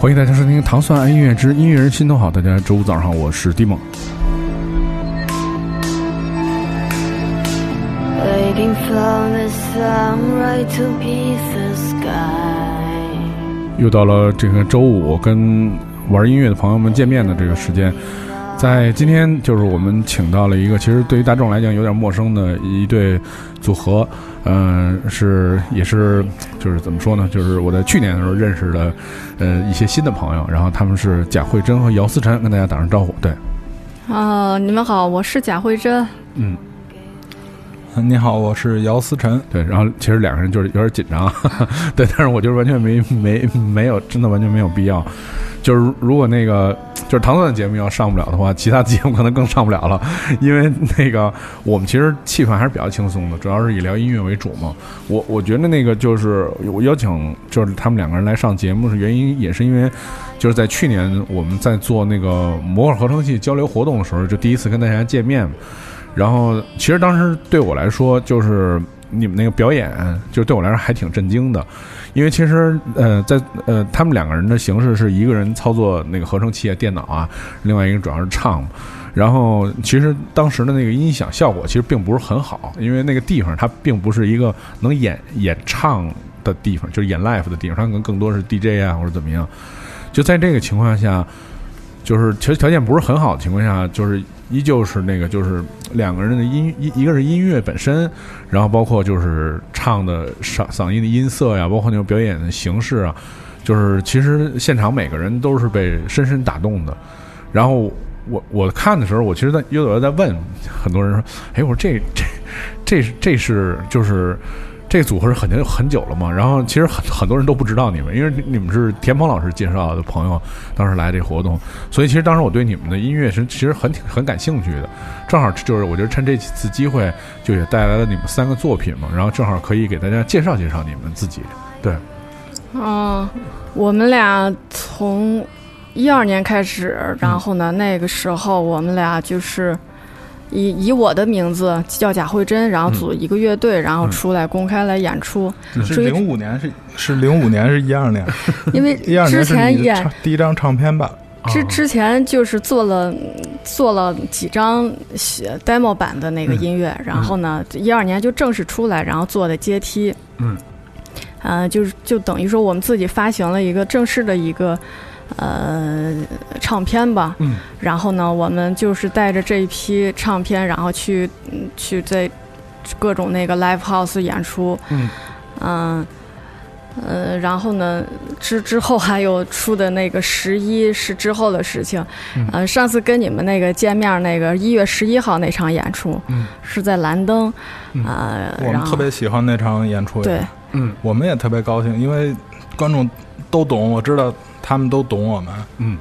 欢迎大家收听《糖蒜爱音乐之音乐人心头好》。大家周五早上好，我是蒂梦。又到了这个周五跟玩音乐的朋友们见面的这个时间，在今天就是我们请到了一个其实对于大众来讲有点陌生的一对组合，嗯、是也是就是怎么说呢？就是我在去年的时候认识的，呃一些新的朋友，然后他们是贾慧珍和姚思辰，跟大家打声招呼。对，啊、你们好，我是贾慧珍。嗯，你好，我是姚思辰。对，然后其实两个人就是有点紧张，对，但是我就是完全没没没有，真的完全没有必要。就是如果那个就是糖蒜的节目要上不了的话，其他节目可能更上不了了，因为那个我们其实气氛还是比较轻松的，主要是以聊音乐为主嘛。我我觉得那个就是我邀请就是他们两个人来上节目是原因，也是因为就是在去年我们在做那个摩尔合成器交流活动的时候，就第一次跟大家见面。然后其实当时对我来说，就是你们那个表演，就对我来说还挺震惊的，因为其实呃，在呃他们两个人的形式是一个人操作那个合成器啊、电脑啊，另外一个主要是唱。然后其实当时的那个音响效果其实并不是很好，因为那个地方它并不是一个能演演唱的地方，就是演 live 的地方，它可能更多是 DJ 啊或者怎么样。就在这个情况下，就是其实条件不是很好的情况下，就是依旧是那个就是两个人的音一一个是音乐本身，然后包括就是唱的嗓嗓音的音色呀，包括那种表演的形式啊，就是其实现场每个人都是被深深打动的。然后我我看的时候，我其实在有的在问很多人说，哎，我说这这这这是就是。这个组合是很久很久了嘛，然后其实很很多人都不知道你们，因为你们是田鹏老师介绍的朋友，当时来这活动，所以其实当时我对你们的音乐是其实很挺很感兴趣的，正好就是我觉得趁这次机会，就也带来了你们三个作品嘛，然后正好可以给大家介绍介绍你们自己，对，嗯、我们俩从一二年开始，然后呢，那个时候我们俩就是以以我的名字叫贾慧珍，然后组一个乐队，然后出来公开来演出。是零五年是是零五年是一二年，因为一二之前演第一张唱片吧？之哦。之前就是做了做了几张写 demo 版的那个音乐，然后呢，一二年就正式出来，然后做的阶梯，嗯，呃，就是就等于说我们自己发行了一个正式的一个呃唱片吧，嗯，然后呢，我们就是带着这一批唱片，然后去嗯去在各种那个 live house 演出，嗯。嗯。呃，然后呢，之之后还有出的那个十一是之后的事情，嗯。呃，上次跟你们那个见面那个一月十一号那场演出，嗯。是在蓝灯，嗯。呃，我们特别喜欢那场演出，对，嗯。我们也特别高兴，因为观众都懂，我知道他们都懂我们，嗯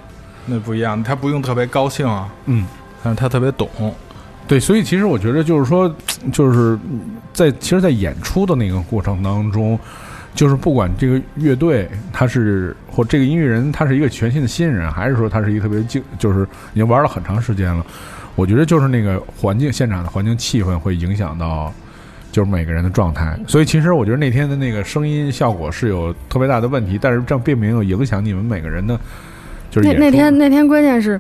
那不一样，他不用特别高兴啊，嗯。但是他特别懂，对，所以其实我觉得就是说，就是在其实，在演出的那个过程当中，就是不管这个乐队他是或这个音乐人他是一个全新的新人，还是说他是一个特别经，就是已经玩了很长时间了，我觉得就是那个环境现场的环境气氛会影响到。就是每个人的状态，所以其实我觉得那天的那个声音效果是有特别大的问题，但是这并没有影响你们每个人的，就是那天那天关键是，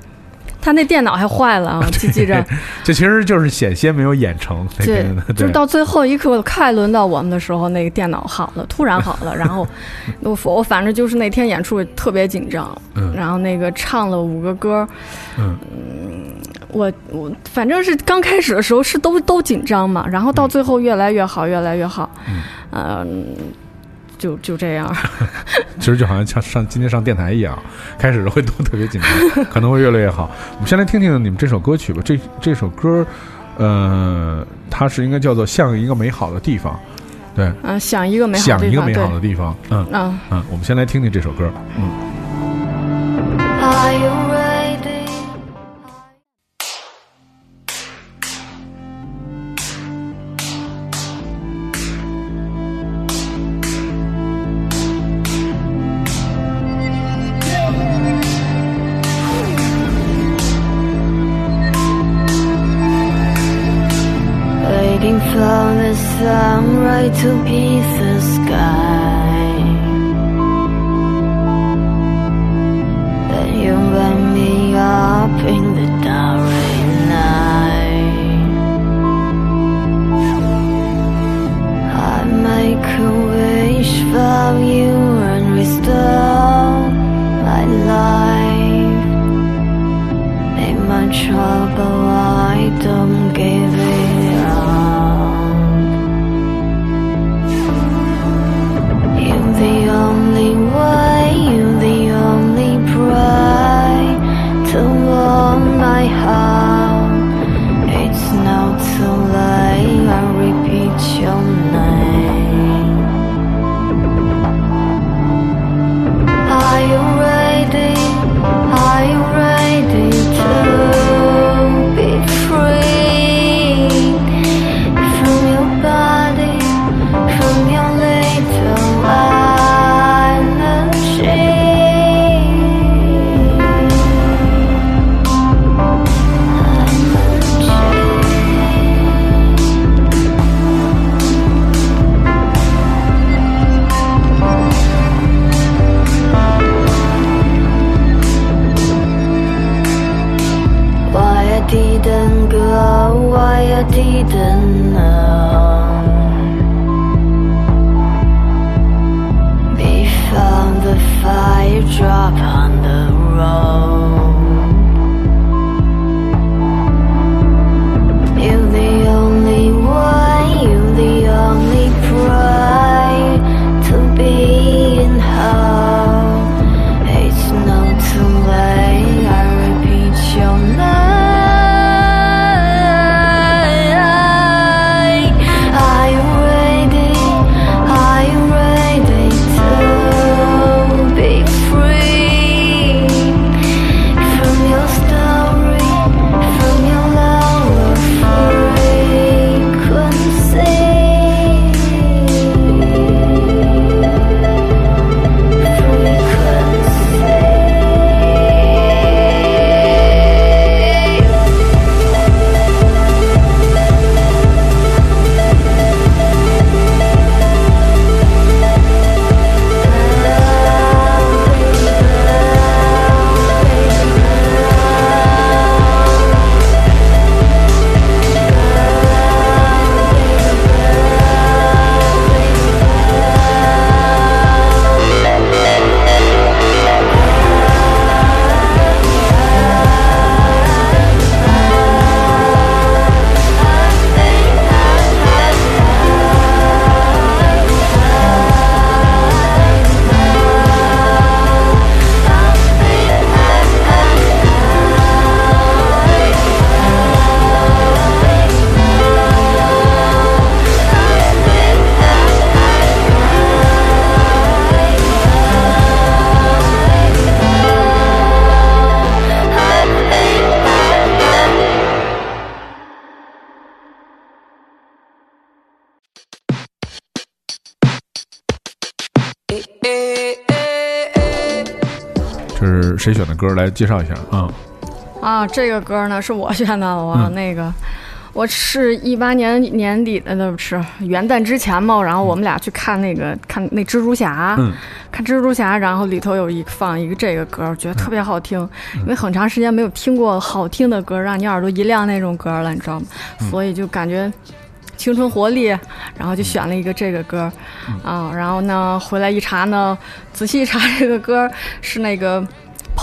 他那电脑还坏了，啊记记着，这其实就是险些没有演成那对就是到最后一刻快轮到我们的时候，那个电脑好了，突然好了，然后 我我反正就是那天演出特别紧张，嗯然后那个唱了五个歌，嗯我我反正是刚开始的时候是都都紧张嘛，然后到最后越来越好，越来越好，嗯嗯、就就这样，其实就好像像上今天上电台一样，开始会都特别紧张，可能会越来越好。我们先来听听你们这首歌曲吧。这这首歌，呃，它是应该叫做《像一个美好的地方》，对，嗯、想一个美好想的地方，对一个美好，的地方。嗯嗯。嗯，我们先来听听这首歌。嗯 Are you 歌？来介绍一下啊。啊，这个歌呢是我选的，我、嗯那个。我是一八年年底的，那不是元旦之前嘛，然后我们俩去看那个看那蜘蛛侠，嗯看蜘蛛侠，然后里头有一放一个这个歌，我觉得特别好听，因为很长时间没有听过好听的歌，让你耳朵一亮那种歌了，你知道吗？所以就感觉青春活力，然后就选了一个这个歌，啊，然后呢回来一查呢，仔细一查这个歌是那个。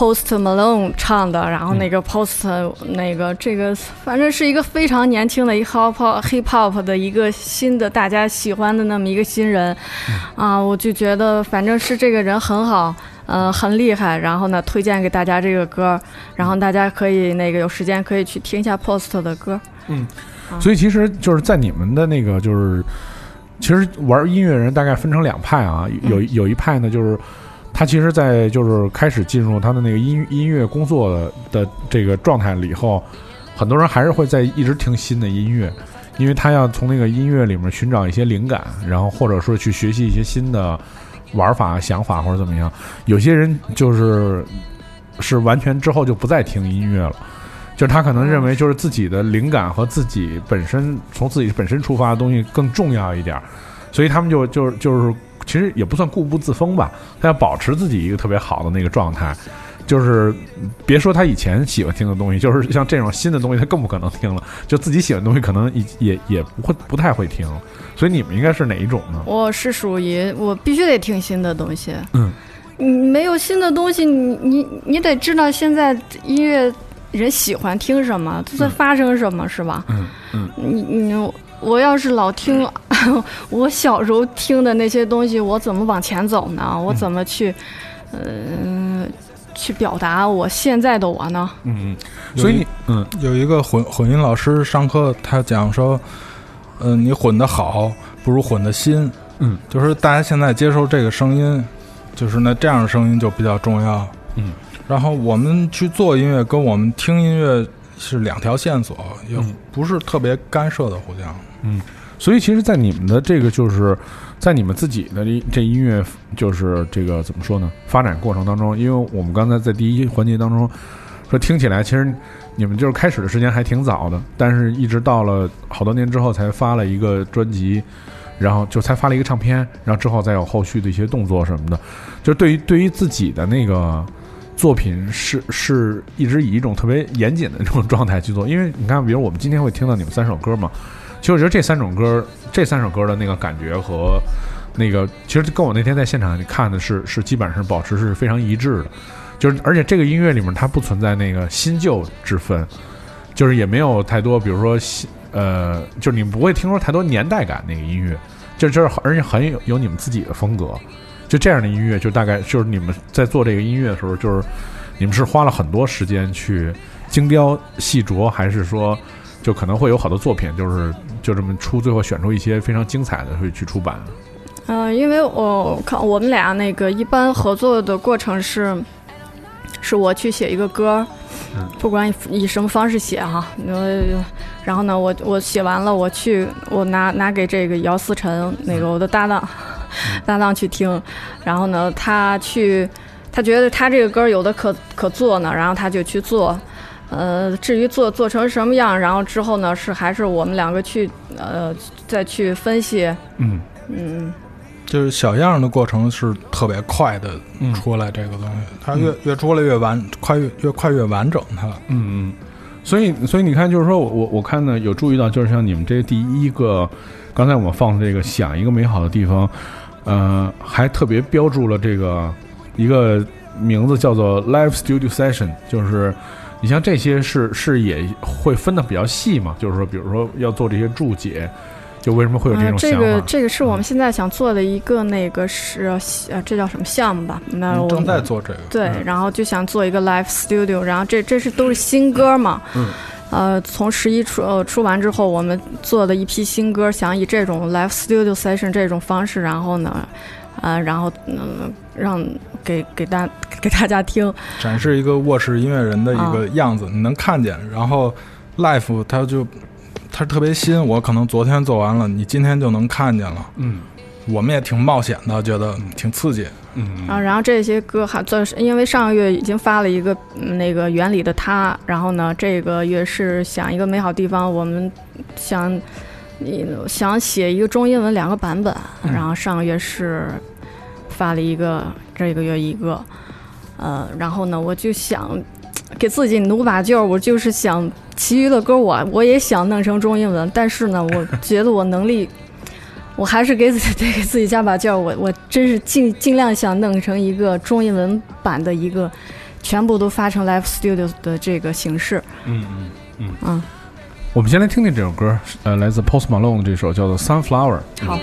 Post Malone 唱的，然后那个 Post 那个这个，反正是一个非常年轻的一个 hip hop hip hop 的一个新的大家喜欢的那么一个新人，啊，我就觉得反正是这个人很好，呃，很厉害，然后呢推荐给大家这个歌，然后大家可以那个有时间可以去听一下 Post 的歌，嗯所以其实就是在你们的那个就是，其实玩音乐人大概分成两派啊，有有一派呢就是。他其实，在就是开始进入他的那个音音乐工作的这个状态了以后，很多人还是会在一直听新的音乐，因为他要从那个音乐里面寻找一些灵感，然后或者说去学习一些新的玩法、想法或者怎么样。有些人就是是完全之后就不再听音乐了。就是他可能认为，就是自己的灵感和自己本身从自己本身出发的东西更重要一点，所以他们就就就是其实也不算固步自封吧，他要保持自己一个特别好的那个状态，就是别说他以前喜欢听的东西，就是像这种新的东西他更不可能听了，就自己喜欢的东西可能也也也不会不太会听，所以你们应该是哪一种呢？我是属于我必须得听新的东西，嗯，你没有新的东西，你你你得知道现在音乐人喜欢听什么，都在发生什么，是吧？嗯嗯，你你我要是老听 我小时候听的那些东西，我怎么往前走呢？我怎么去，嗯、去表达我现在的我呢？嗯嗯，所以你嗯。有一个混混音老师上课，他讲说，嗯、你混的好不如混的新，嗯，就是大家现在接受这个声音，就是那这样的声音就比较重要，嗯，然后我们去做音乐跟我们听音乐是两条线索，也嗯。不是特别干涉的，互相。嗯所以其实，在你们的这个就是在你们自己的这这音乐就是这个怎么说呢？发展过程当中，因为我们刚才在第一环节当中说听起来，其实你们就是开始的时间还挺早的，但是一直到了好多年之后才发了一个专辑，然后就才发了一个唱片，然后之后再有后续的一些动作什么的。就是对于对于自己的那个作品是是一直以一种特别严谨的这种状态去做，因为你看，比如我们今天会听到你们三首歌嘛，其实我觉得这三种歌，这三首歌的那个感觉和那个，其实跟我那天在现场看的是是基本上保持是非常一致的，就是而且这个音乐里面它不存在那个新旧之分，就是也没有太多，比如说新呃，就是你们不会听说太多年代感那个音乐，就就是而且很有有你们自己的风格。就这样的音乐，就大概就是你们在做这个音乐的时候，就是你们是花了很多时间去精雕细琢，还是说就可能会有好多作品，就是就这么出，最后选出一些非常精彩的会去出版？嗯、因为我看我们俩那个一般合作的过程是，是我去写一个歌，嗯不管以以什么方式写哈，呃，然后呢，我我写完了，我去我拿拿给这个姚思辰那个我的搭档，搭档去听，然后呢，他去他觉得他这个歌有的可可做呢，然后他就去做。呃，至于做做成什么样，然后之后呢，是还是我们两个去呃再去分析，嗯。嗯，就是小样的过程是特别快的嗯出来这个东西，它越越出来越完，快越越快越完整它。嗯嗯，所以所以你看，就是说我我我看呢有注意到，就是像你们这第一个，刚才我们放的这个想一个美好的地方，呃，还特别标注了这个一个名字叫做 Live Studio Session，就是你像这些是是也会分的比较细嘛，就是说比如说要做这些注解，就为什么会有这啊，种想法？这个这个是我们现在想做的一个那个是呃，这叫什么项目吧？那我嗯正在做这个，对，嗯然后就想做一个 live studio，然后这这是都是新歌嘛，嗯，呃，从十一出呃出完之后，我们做的一批新歌，想以这种 live studio session 这种方式，然后呢，呃，然后嗯、让给给大给大家听，展示一个卧室音乐人的一啊个样子，你能看见。然后 life 它就它特别新，我可能昨天做完了，你今天就能看见了。嗯我们也挺冒险的，觉得挺刺激。嗯啊，然后这些歌还做，因为上个月已经发了一个、嗯那个原理的他，然后呢，这个月是想一个美好地方，我们想，你想写一个中英文两个版本，然后上个月是发了一个，这个月一个，呃，然后呢，我就想给自己努把劲儿，我就是想其余的歌我我也想弄成中英文，但是呢，我觉得我能力。我还是给自己得给自己加把劲儿，我我真是尽尽量想弄成一个中英文版的一个，全部都发成 Live Studio 的这个形式。嗯嗯嗯嗯，我们先来听听这首歌，呃，来自 Post Malone 这首叫做《Sunflower》。好。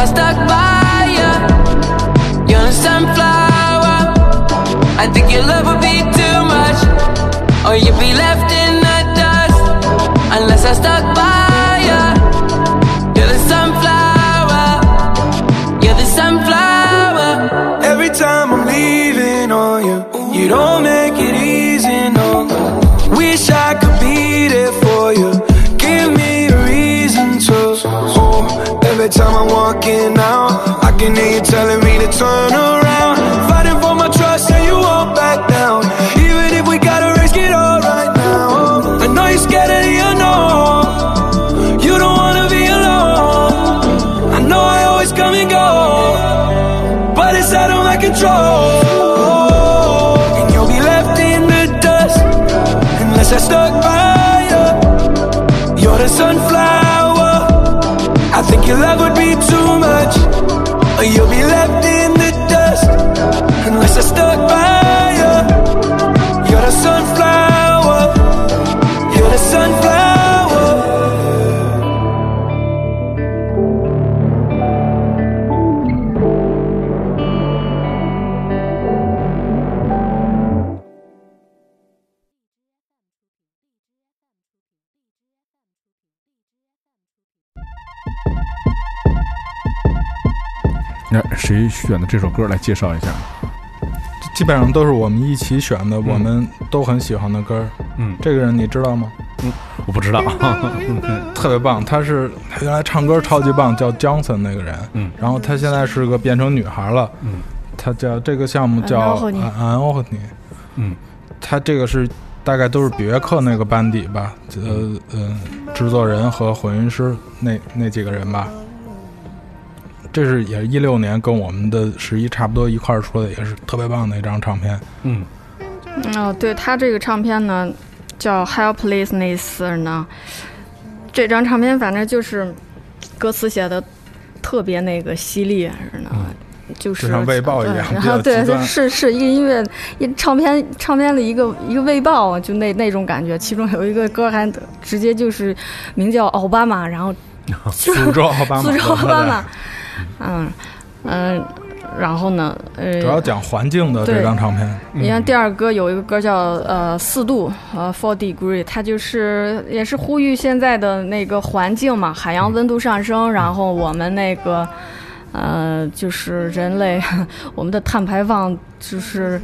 I stuck by ya. You're a sunflower. I think your love would be too much, or you'd be left in the dust, unless I stuck by out, I can hear you telling me to turn 选的这首歌来介绍一下？基本上都是我们一起选的，我们都很喜欢的歌。嗯，这个人你知道吗？嗯我不知道。特别棒，他是他原来唱歌超级棒，叫 Johnson 那个人。嗯，然后他现在是个变成女孩了。嗯，他叫这个项目叫安欧尼安安欧尼。嗯，他这个是大概都是比约克那个班底吧，呃呃，制作人和混音师那那几个人吧。这是也是一六年跟我们的十一差不多一块儿出的，也是特别棒的一张唱片。嗯哦，对他这个唱片呢，叫《Helplessness》呢，这张唱片反正就是歌词写的特别那个犀利呢。就是就像卫报一样对然后对，是是一个音乐一唱片唱片的一个一个卫报，就那那种感觉。其中有一个歌还直接就是名叫奥巴马，然后 诅咒奥巴马，诅咒奥巴马对，嗯嗯，然后呢，呃，主要讲环境的这张唱片。你看第二歌有一个歌叫呃四度呃 four degree，它就是也是呼吁现在的那个环境嘛，海洋温度上升，然后我们那个呃就是人类 我们的碳排放就是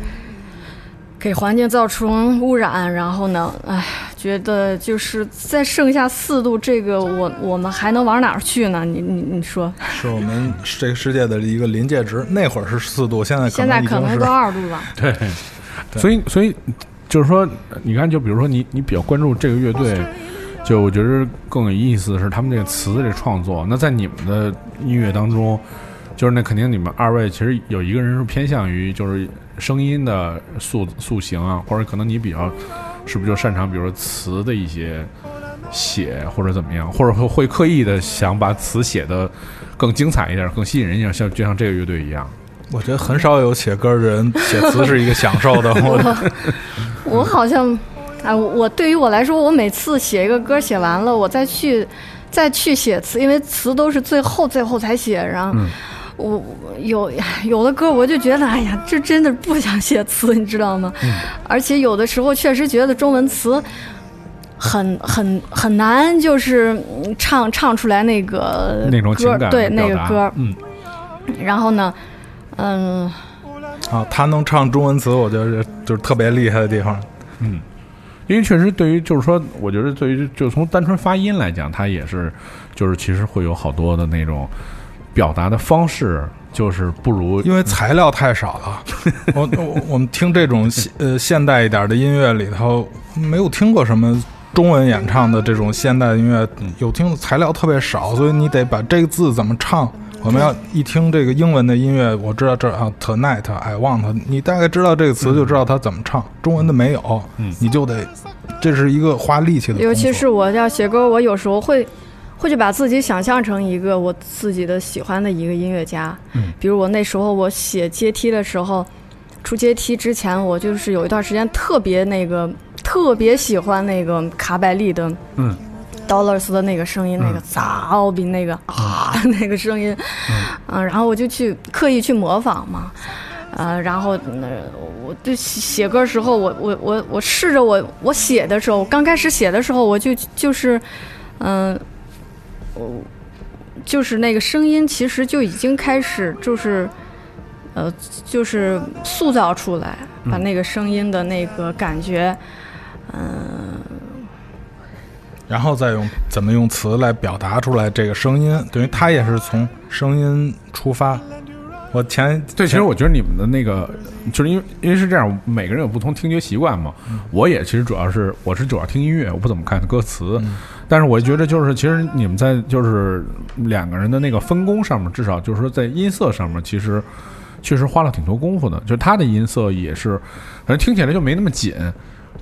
给环境造成污染，然后呢，哎，觉得就是再剩下四度这个我我们还能往哪儿去呢？你你你说，是我们这个世界的一个临界值。那会儿是四度，现在可现在能已经是可能都二度了。对，所以所以就是说，你看，就比如说你你比较关注这个乐队，就我觉得更有意思的是他们这个词的这创作。那在你们的音乐当中，就是那肯定你们二位其实有一个人是偏向于就是声音的塑塑形啊，或者可能你比较是不是就擅长比如说词的一些写或者怎么样，或者说会刻意的想把词写的更精彩一点，更吸引人一点，像就像这个乐队一样。我觉得很少有写歌的人写词是一个享受的。我 我好像，啊，我对于我来说，我每次写一个歌写完了，我再去再去写词，因为词都是最后最后才写，然后。我有 有的歌，我就觉得，哎呀，这真的不想写词，你知道吗？而且有的时候确实觉得中文词很很很难，就是嗯唱唱出来那个那种情歌感对那个歌。嗯，然后呢，嗯，啊，他能唱中文词，我觉得就是特别厉害的地方。嗯因为确实对于就是说，我觉得对于就从单纯发音来讲，他也是就是其实会有好多的那种表达的方式，就是不如因为材料太少了。我我我们听这种现呃现代一点的音乐里头，没有听过什么中文演唱的这种现代音乐，有听的材料特别少，所以你得把这个字怎么唱。我们要一听这个英文的音乐，我知道这啊，tonight I want，你大概知道这个词就知道它怎么唱。中文的没有，你就得，这是一个花力气的。尤其是我要写歌，我有时候会会去把自己想象成一个我自己的喜欢的一个音乐家。嗯，比如我那时候我写阶梯的时候，出阶梯之前，我就是有一段时间特别那个特别喜欢那个卡百利的，嗯。Dollars 的那个声音，那个嗯早比那个啊 那个声音，嗯，然后我就去刻意去模仿嘛，呃，然后呃我就写写歌时候，我我我我试着我我写的时候，刚开始写的时候，我就就是，嗯、我就是那个声音，其实就已经开始就是，呃，就是塑造出来，把那个声音的那个感觉，嗯、然后再用怎么用词来表达出来这个声音，等于他也是从声音出发。我前对，其实我觉得你们的那个，就是因为因为是这样，每个人有不同听觉习惯嘛。我也其实主要是我是主要听音乐，我不怎么看歌词。但是我觉得就是，其实你们在就是两个人的那个分工上面，至少就是说在音色上面，其实确实花了挺多功夫的。就是他的音色也是，反正听起来就没那么紧。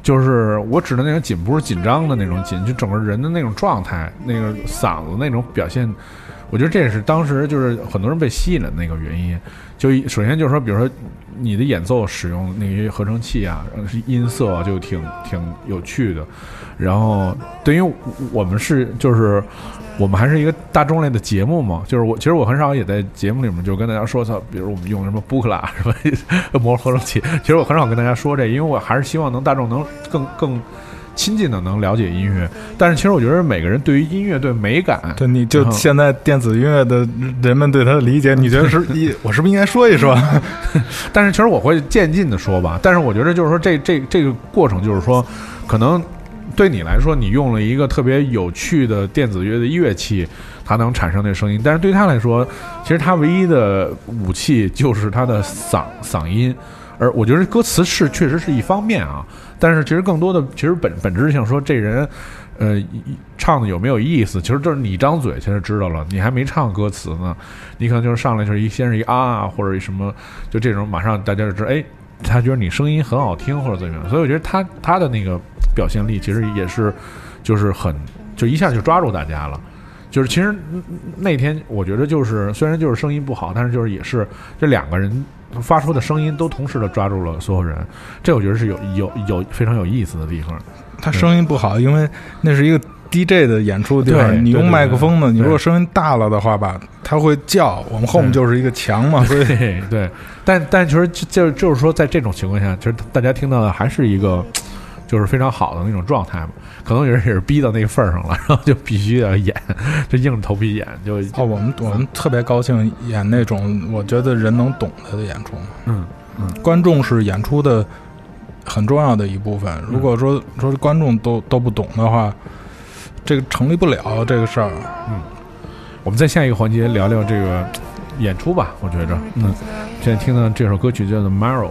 就是我指的那种紧，不是紧张的那种紧，就整个人的那种状态，那个嗓子那种表现，我觉得这也是当时就是很多人被吸引的那个原因。就首先就是说，比如说你的演奏使用那些合成器啊，音色就挺挺有趣的。然后，对于我们是就是我们还是一个大众类的节目嘛，就是我其实我很少也在节目里面就跟大家说，操，比如我们用什么布克拉什么模合成器，其实我很少 跟大家说这，因为我还是希望能大众能更更亲近的能了解音乐。但是其实我觉得每个人对于音乐对美感，对，你就现在电子音乐的人们对它的理解，你觉得是一？我是不是应该说一说？但是其实我会渐进的说吧，但是我觉得就是说这这这个过程就是说，可能对你来说，你用了一个特别有趣的电子乐的乐器，它能产生那声音，但是对他来说，其实他唯一的武器就是他的嗓嗓音，而我觉得歌词是确实是一方面啊，但是其实更多的其实本本质上说这人。呃，唱的有没有意思？其实就是你张嘴，其实知道了，你还没唱歌词呢，你可能就是上来就是一先是一啊啊，或者什么，就这种，马上大家就知道，哎，他觉得你声音很好听或者怎么样，所以我觉得他他的那个表现力其实也是，就是很就一下就抓住大家了。就是其实那天我觉得就是虽然就是声音不好，但是就是也是这两个人发出的声音都同时的抓住了所有人，这我觉得是有有有非常有意思的地方。他声音不好，因为那是一个 DJ 的演出的地对方，你用麦克风呢，你如果声音大了的话吧，他会叫。我们后面就是一个墙嘛，所以对对，但但其实就就就是说，在这种情况下，其实大家听到的还是一个就是非常好的那种状态嘛。可能有人也是逼到那个份儿上了，然后就必须要演，就硬着头皮演，就哦，我们我们特别高兴演那种我觉得人能懂他的演出。嗯嗯，观众是演出的很重要的一部分。如果说说观众都都不懂的话，这个成立不了这个事儿。嗯我们在下一个环节聊聊这个演出吧。我觉着，嗯，现在听到这首歌曲叫做《Marrow》。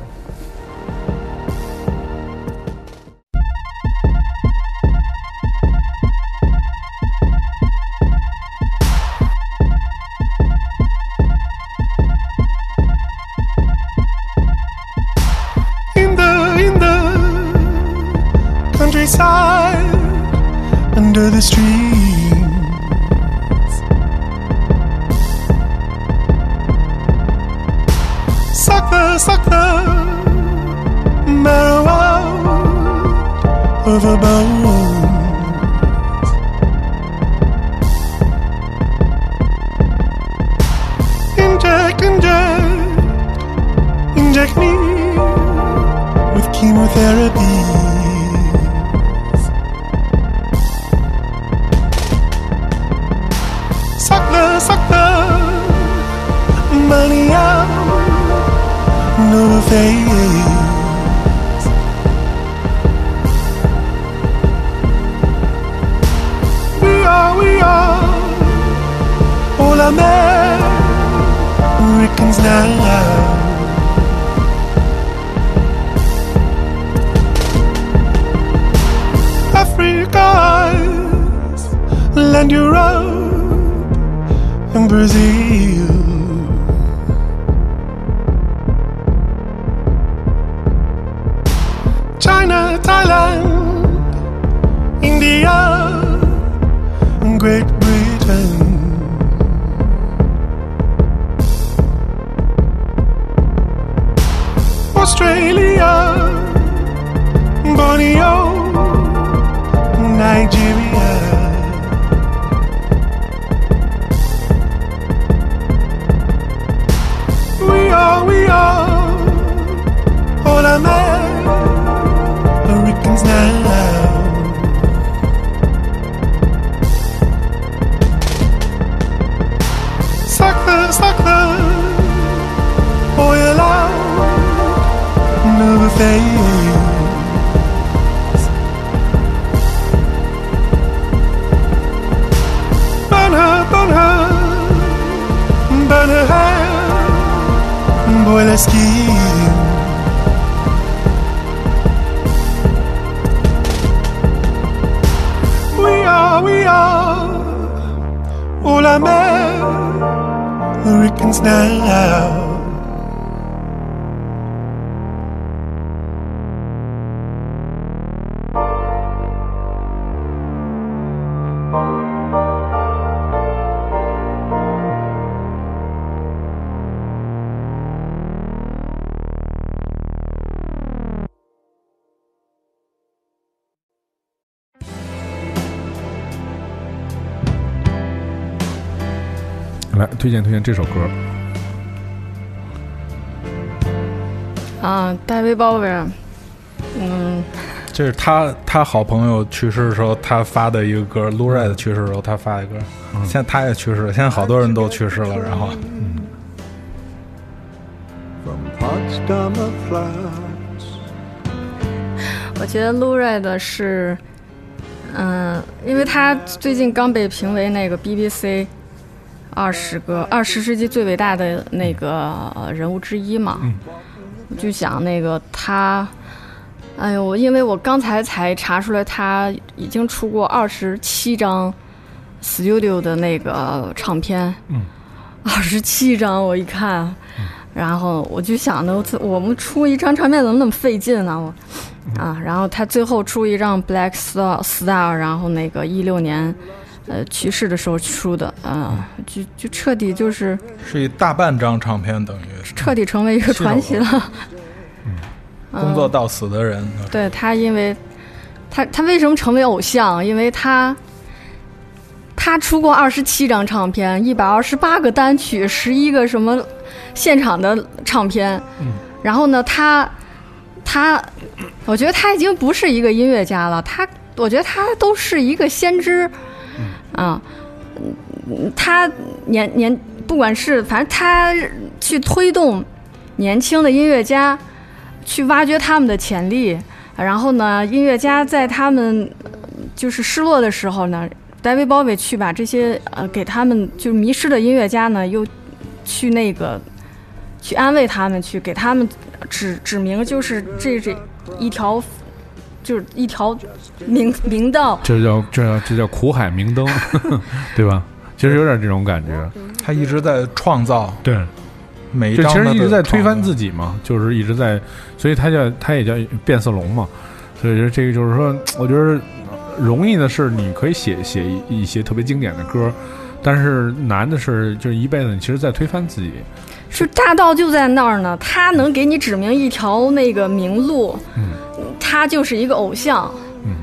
All Americans now. Africa's land Europe and Brazil. China, Thailand, India, and Great summer hurricanes now. Sakla, sakla, oil out, never fade. Boy, let's keep all oh la mer, now. 推荐推荐这首歌。啊，戴维鲍威尔，嗯，这是他他好朋友去世的时候他发的一个歌，Lou Reed 去世的时候他发的歌。现在他也去世了，现在好多人都去世了。然后 from 我觉得 Lou Reed 是，嗯，因为他最近刚被评为那个 BBC 二十个二十世纪最伟大的那个呃人物之一嘛，我就想那个他，哎呦，我因为我刚才才查出来他已经出过二十七张 studio 的那个唱片，二十七张，我一看。然后我就想着，我我们出一张唱片怎么那么费劲呢？我啊，然后他最后出一张 Black Star Star，然后那个一六年，呃去世的时候出的，啊，就就彻底就是是一大半张唱片，等于是彻底成为一个传奇了。嗯 工作到死的人。对他，因为他他为什么成为偶像？因为他他出过二十七张唱片，一百二十八个单曲，十一个什么现场的唱片。然后呢，他他，我觉得他已经不是一个音乐家了，他我觉得他都是一个先知啊。嗯他年年不管是反正他去推动年轻的音乐家去挖掘他们的潜力，然后呢，音乐家在他们就是失落的时候呢，，David Bowie 去把这些呃给他们就是迷失的音乐家呢，又去那个去安慰他们，去给他们指指明就是这这一条就是一条明明道。这叫这叫这叫苦海明灯，对吧？其实有点这种感觉。他一直在创造对，每一张其实一直在推翻。自己嘛，就是一直在，所以他叫他也叫变色龙嘛。所以这个就是说，我觉得容易的是你可以写写一一些特别经典的歌，但是难的是就是一辈子你其实在推翻自己。就大道就在那儿呢，他能给你指明一条那个明路，他就是一个偶像。嗯，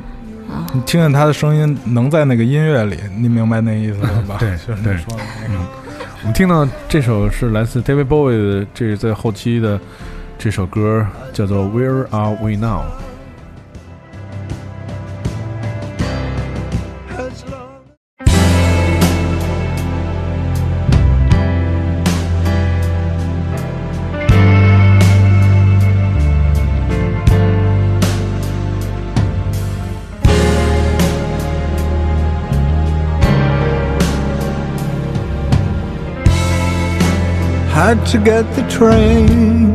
啊你听见他的声音，能在那个音乐里，你明白那意思了吧？对就是对你说的那个。我们听到这首是来自 David Bowie 的，这是在后期的这首歌叫做《Where Are We Now》。Had to get the train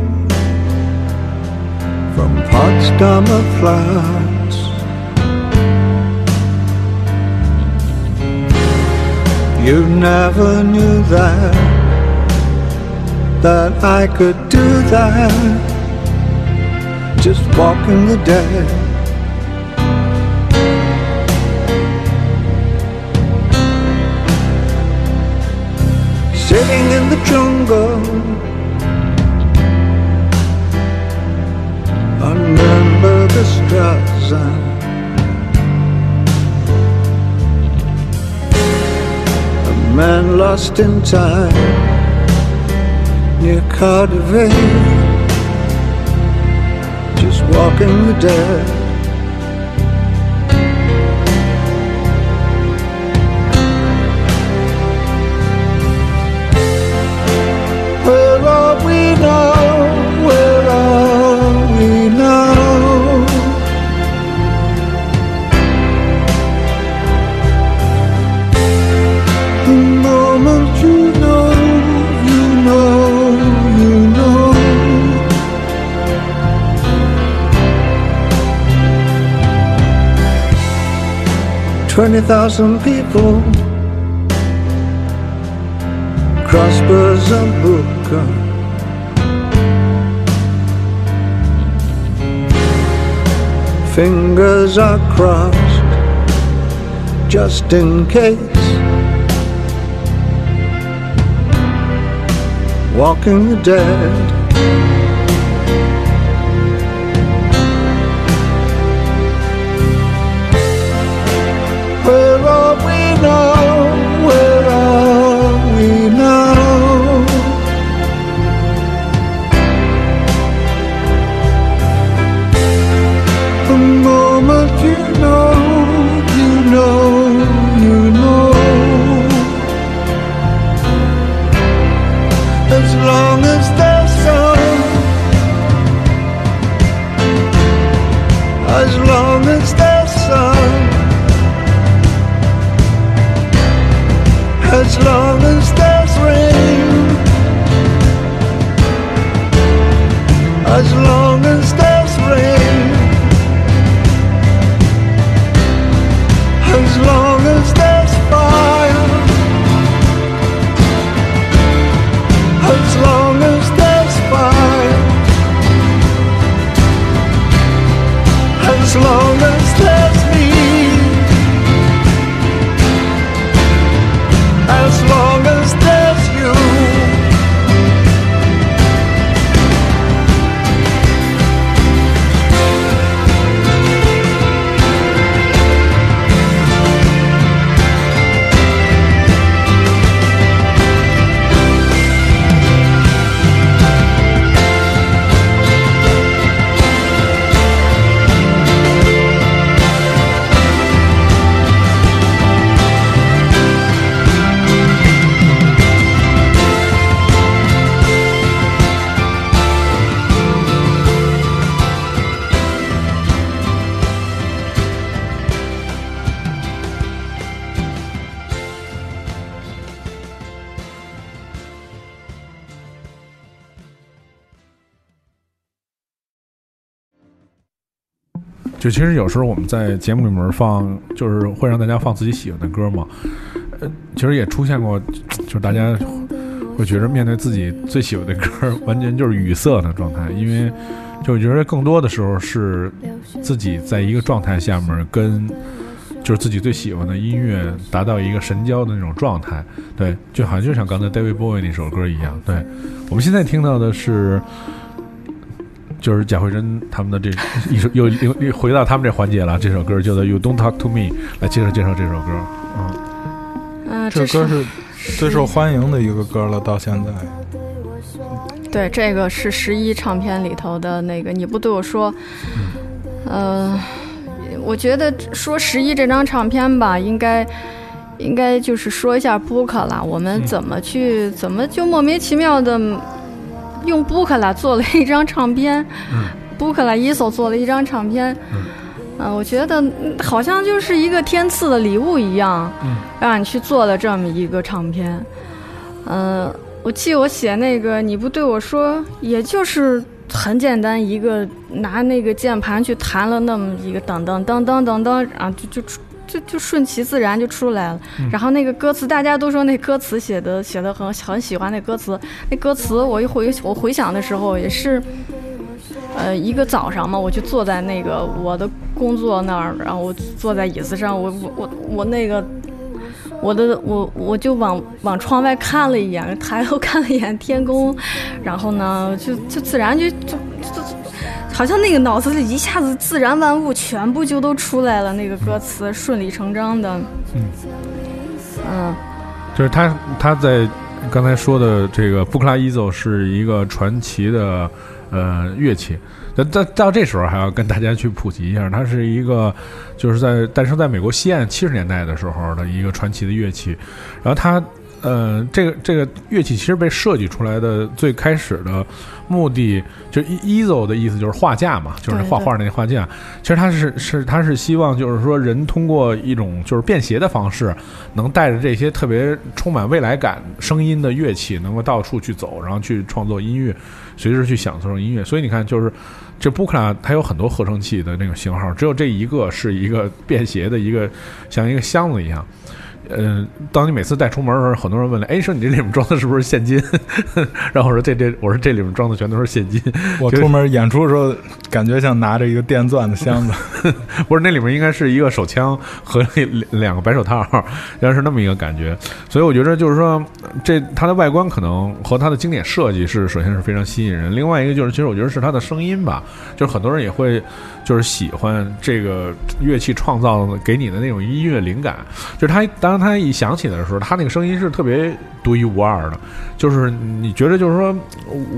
from Potsdamer Platz. You never knew that that I could do that. Just walking the dead. Sitting in the jungle. Remember the Straßen A man lost in time Near Cardiff. Just walking the dead thousand people crossbows and booker. Fingers are crossed just in case. Walking the dead. 其实有时候我们在节目里面放，就是会让大家放自己喜欢的歌嘛。呃，其实也出现过，就是大家会觉得面对自己最喜欢的歌，完全就是语塞的状态，因为就我觉得更多的时候是自己在一个状态下面跟。就是自己最喜欢的音乐达到一个神交的那种状态，对，就好像就像刚才 David Bowie 那首歌一样。对，我们现在听到的是，就是贾慧珍他们的这一首又又又回到他们这环节了。这首歌叫做《You Don't Talk to Me》，来介绍介绍这首歌。嗯，嗯，这是歌是最受欢迎的一个歌了，到现在。对，这个是十一唱片里头的那个，你不对我说，呃，我觉得说十一这张唱片吧，应该应该就是说一下 Book 啦，我们怎么去，怎么就莫名其妙的用 Book 啦做了一张唱片、b o o k 啦一手做了一张唱片，嗯、我觉得嗯好像就是一个天赐的礼物一样，让你去做了这么一个唱片，嗯、我记得我写那个，你不对我说，也就是很简单，一个拿那个键盘去弹了那么一个噔噔噔噔噔噔，然后就就出就就顺其自然就出来了。然后那个歌词，大家都说那歌词写的写的很很喜欢那歌词，那歌词我一回我回想的时候也是。呃，一个早上嘛，我就坐在那个我的工作那儿，然后我坐在椅子上，我我我我那个我的我我就往往窗外看了一眼，抬头看了一眼天空，然后呢，就就自然就就就好像那个脑子里一下子自然万物全部就都出来了，那个歌词顺理成章的，嗯就是他他在刚才说的这个布克拉伊奏是一个传奇的呃乐器。那到到这时候还要跟大家去普及一下，它是一个就是在诞生在美国西岸七十年代的时候的一个传奇的乐器。然后它呃这个这个乐器其实被设计出来的最开始的目的，就 easel 的意思就是画架嘛，就是对画画那个画架。其实他是是他是希望就是说人通过一种就是便携的方式，能带着这些特别充满未来感声音的乐器，能够到处去走，然后去创作音乐，随时去享受音乐。所以你看，就是这布克拉它有很多合成器的那种型号，只有这一个是一个便携的一个像一个箱子一样。呃，当你每次带出门的时候，很多人问了，哎，说你这里面装的是不是现金？然后我说这这，我说这里面装的全都是现金。我出门演出的时候，感觉像拿着一个电钻的箱子。不是，那里面应该是一个手枪和两两个白手套，原来是那么一个感觉。所以我觉得就是说，这它的外观可能和它的经典设计是首先是非常吸引人，另外一个就是其实我觉得是它的声音吧，就是很多人也会就是喜欢这个乐器创造给你的那种音乐灵感，就是它当当它一响起来的时候，它那个声音是特别独一无二的，就是你觉得就是说，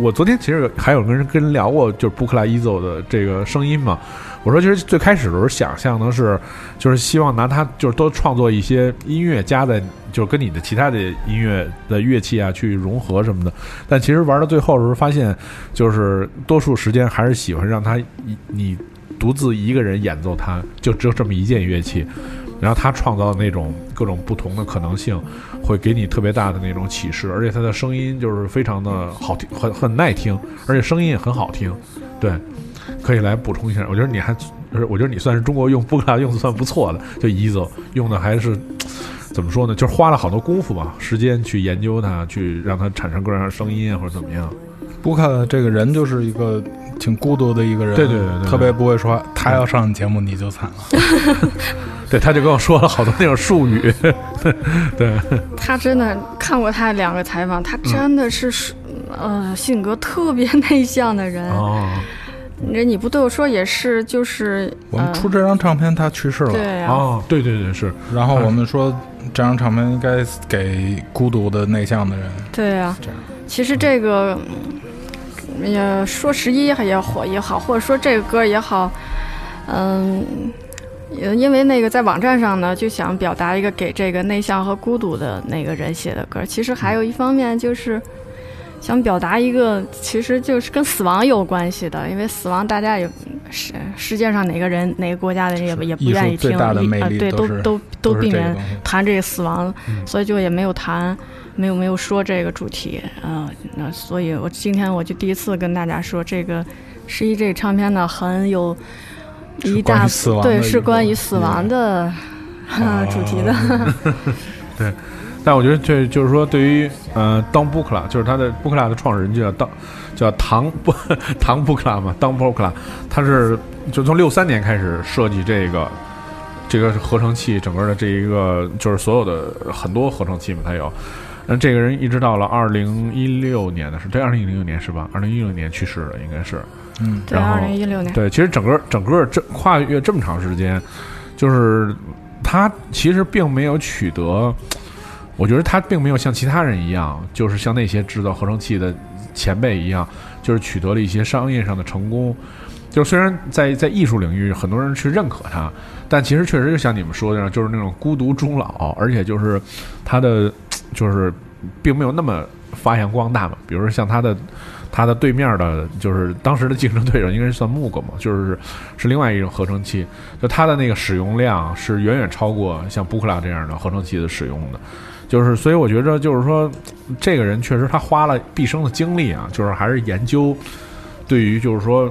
我昨天其实还有跟人跟人聊过，就是布克拉伊奏的这个声音嘛。我说，其实最开始的时候想象的是，就是希望拿它就是多创作一些音乐加在，就是跟你的其他的音乐的乐器啊去融合什么的。但其实玩到最后的时候，发现就是多数时间还是喜欢让它你你独自一个人演奏它，就只有这么一件乐器。然后他创造的那种各种不同的可能性，会给你特别大的那种启示，而且他的声音就是非常的好听，很很耐听，而且声音也很好听，对，可以来补充一下。我觉得你还，就是我觉得你算是中国用布克拉用的算不错的，就一走用的还是怎么说呢？就是花了好多功夫吧，时间去研究它，去让它产生各种各样的声音啊，或者怎么样。布克这个人就是一个挺孤独的一个人，对对对对特别不会说话。他要上你节目，你就惨了。对，他就跟我说了好多那种术语，对，他真的看过他两个采访，他真的是嗯呃性格特别内向的人。哦，这你不对我说也是，就是我们呃出这张唱片，他去世了。对啊，哦，对对对，是，然后我们说这张唱片应该给孤独的内向的人。对啊这样。其实这个嗯也说十一也火也好，或者说这个歌也好，嗯。呃因为那个在网站上呢，就想表达一个给这个内向和孤独的那个人写的歌。其实还有一方面就是想表达一个，其实就是跟死亡有关系的。因为死亡，大家也世世界上哪个人哪个国家的人也不也不愿意听，最大的魅一呃对，都都都避免谈这个死亡，嗯所以就也没有谈，没有没有说这个主题啊、那所以我今天我就第一次跟大家说，这个十一这个唱片呢很有是一大死亡对是关于死亡的、啊 主题的，对但我觉得这就是说，对于呃，当布克拉，就是他的布克拉的创始人就叫当叫唐布 唐布克拉嘛，当布克拉，他是就从六三年开始设计这个这个合成器，整个的这一个就是所有的很多合成器嘛，他有。那这个人一直到了二零一六年的是，对，二零一六年是吧？二零一六年去世的应该是。嗯，对，然后二零一六年，对，其实整个整个这跨越这么长时间，就是他其实并没有取得，我觉得他并没有像其他人一样，就是像那些制造合成器的前辈一样，就是取得了一些商业上的成功。就虽然在在艺术领域很多人去认可他，但其实确实就像你们说的就是那种孤独终老，而且就是他的就是并没有那么发扬光大嘛。比如说像他的他的对面的，就是当时的竞争对手应该是算木格嘛，就是是另外一种合成器，就它的那个使用量是远远超过像布克拉这样的合成器的使用的。就是，所以我觉着，就是说，这个人确实他花了毕生的精力啊，就是还是研究对于就是说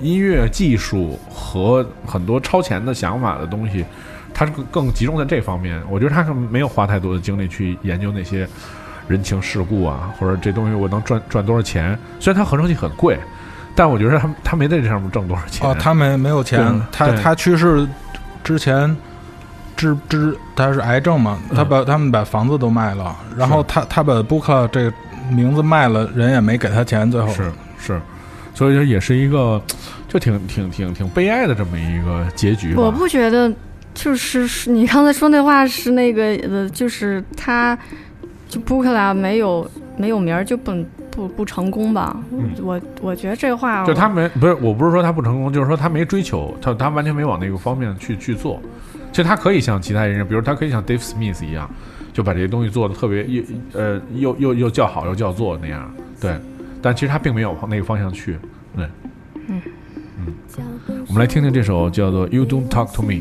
音乐技术和很多超前的想法的东西，他是更更集中在这方面。我觉得他可能没有花太多的精力去研究那些人情世故啊，或者这东西我能赚赚多少钱。虽然它合成器很贵，但我觉得他他没在这上面挣多少钱。哦，他没没有钱他他去世之前治治他是癌症嘛，他把他们把房子都卖了，然后他他把布克这个名字卖了，人也没给他钱，最后是是，所以说也是一个就挺挺挺挺悲哀的这么一个结局。我不觉得，就是是你刚才说那话是那个呃，就是他就布克拉没有没有名儿就不不不成功吧？嗯我我觉得这话就他没不是，我不是说他不成功，就是说他没追求，他他完全没往那个方面去去做。其实他可以像其他人，比如他可以像 Dave Smith 一样，就把这些东西做的特别又呃又又又叫好又叫座那样，对。但其实他并没有往那个方向去，对。嗯嗯我们来听听这首叫做《You Don't Talk to Me》。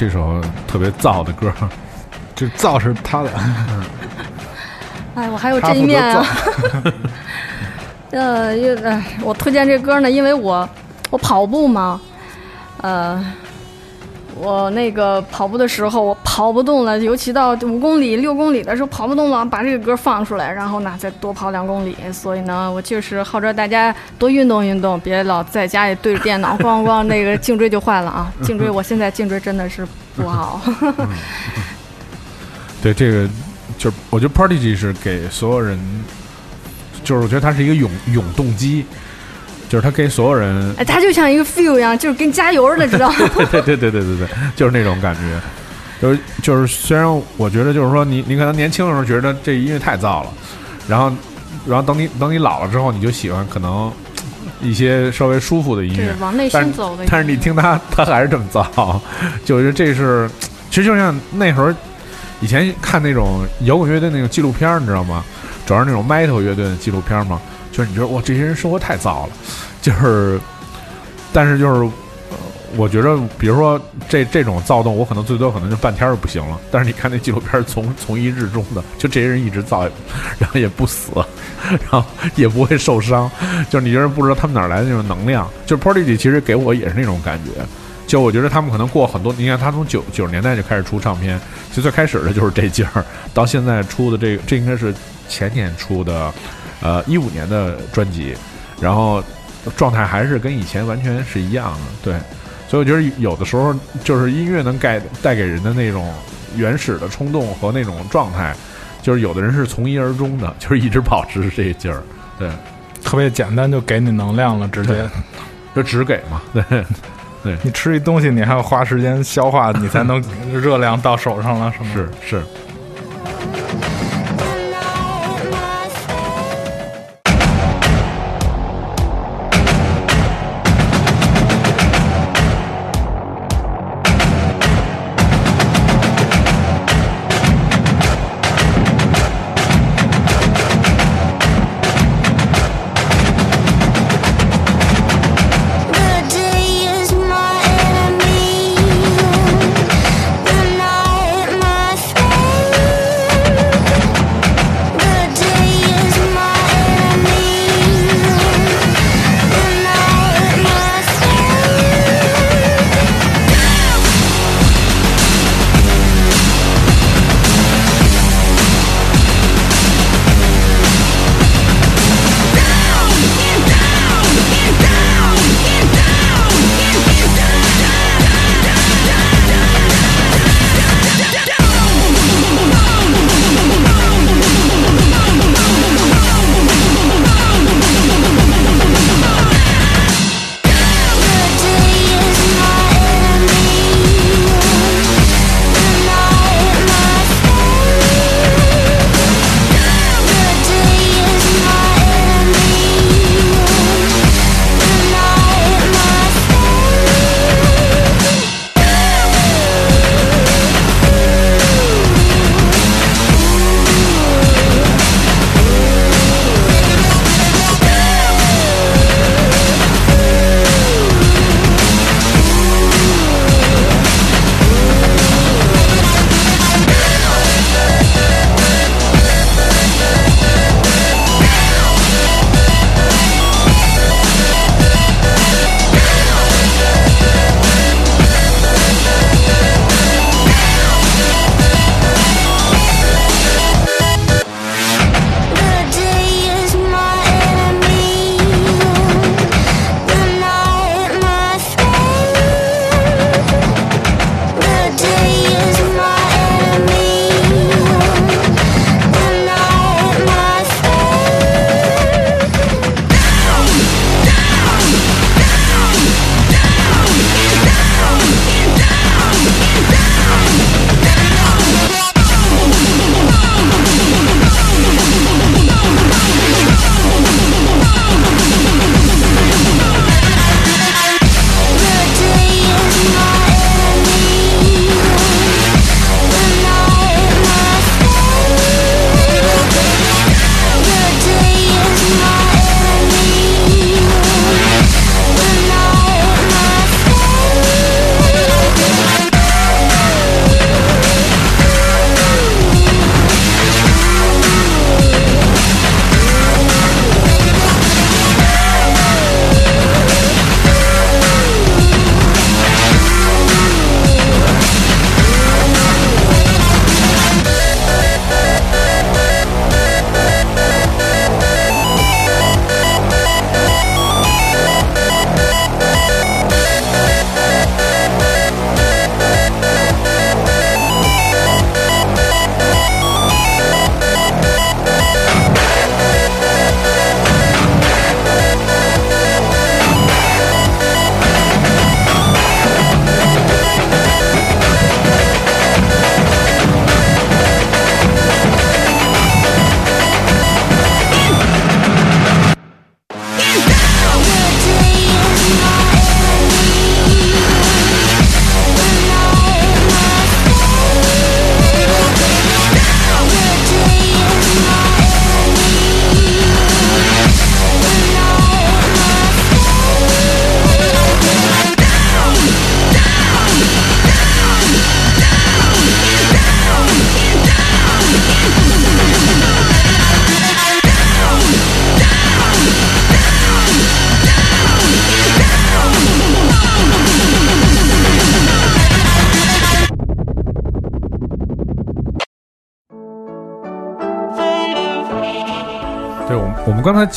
这首特别燥的歌。这燥是他的，哎，我还有这一面啊。呃，因为哎，我推荐这歌呢，因为我我跑步嘛，呃，我那个跑步的时候我跑不动了，尤其到五公里、六公里的时候跑不动了，把这个歌放出来，然后呢再多跑两公里。所以呢，我就是号召大家多运动运动，别老在家里对着电脑咣咣那个 颈椎就坏了啊！颈椎，我现在颈椎真的是不好。对，这个就是我觉得 Prodigy 是给所有人，就是我觉得它是一个永永动机，就是他给所有人，哎，他就像一个 feel 一样，就是跟加油的，知道吗？对对对对对对对，就是那种感觉。就是就是，虽然我觉得就是说你你可能年轻的时候觉得这音乐太燥了，然后然后等你等你老了之后，你就喜欢可能一些稍微舒服的音乐，，往内但是心走的。但是你听他，他还是这么燥，就是这是，其实就像那时候以前看那种摇滚乐队那种纪录片，你知道吗？主要是那种 metal 乐队的纪录片嘛，就是你觉得哇，这些人生活太糟了，就是，但是就是，呃我觉得比如说这这种躁动，我可能最多可能就半天儿就不行了，但是你看那纪录片儿从从一至终的，就这些人一直躁，然后也不死，然后也不会受伤，就是你就是不知道他们哪来的那种能量。就是 Prodigy 其实给我也是那种感觉，就我觉得他们可能过很多，你看他从九九十年代就开始出唱片，其实最开始的就是这劲儿，到现在出的这个，这应该是前年出的，呃，一五年的专辑，然后状态还是跟以前完全是一样的，对。所以我觉得有的时候就是音乐能带带给人的那种原始的冲动和那种状态，就是有的人是从一而终的，就是一直保持这劲儿，对，特别简单，就给你能量了，直接。就只给嘛，对，你吃一东西，你还要花时间消化，你才能热量到手上了，是吗？是是。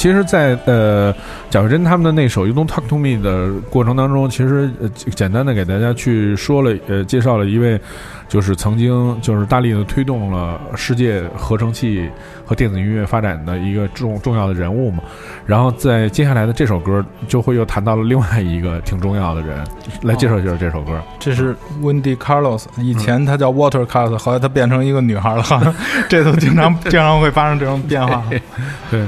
其实在，呃贾慧珍他们的那首《You Don't Talk to Me》的过程当中，其实呃简单的给大家去说了，呃介绍了一位，就是曾经就是大力的推动了世界合成器和电子音乐发展的一个重重要的人物嘛。然后在接下来的这首歌，就会又谈到了另外一个挺重要的人，来介绍介绍这首歌。这是 Wendy Carlos，以前她叫 Water Carlos，后来她变成一个女孩了，这都经常经常会发生这种变化。对，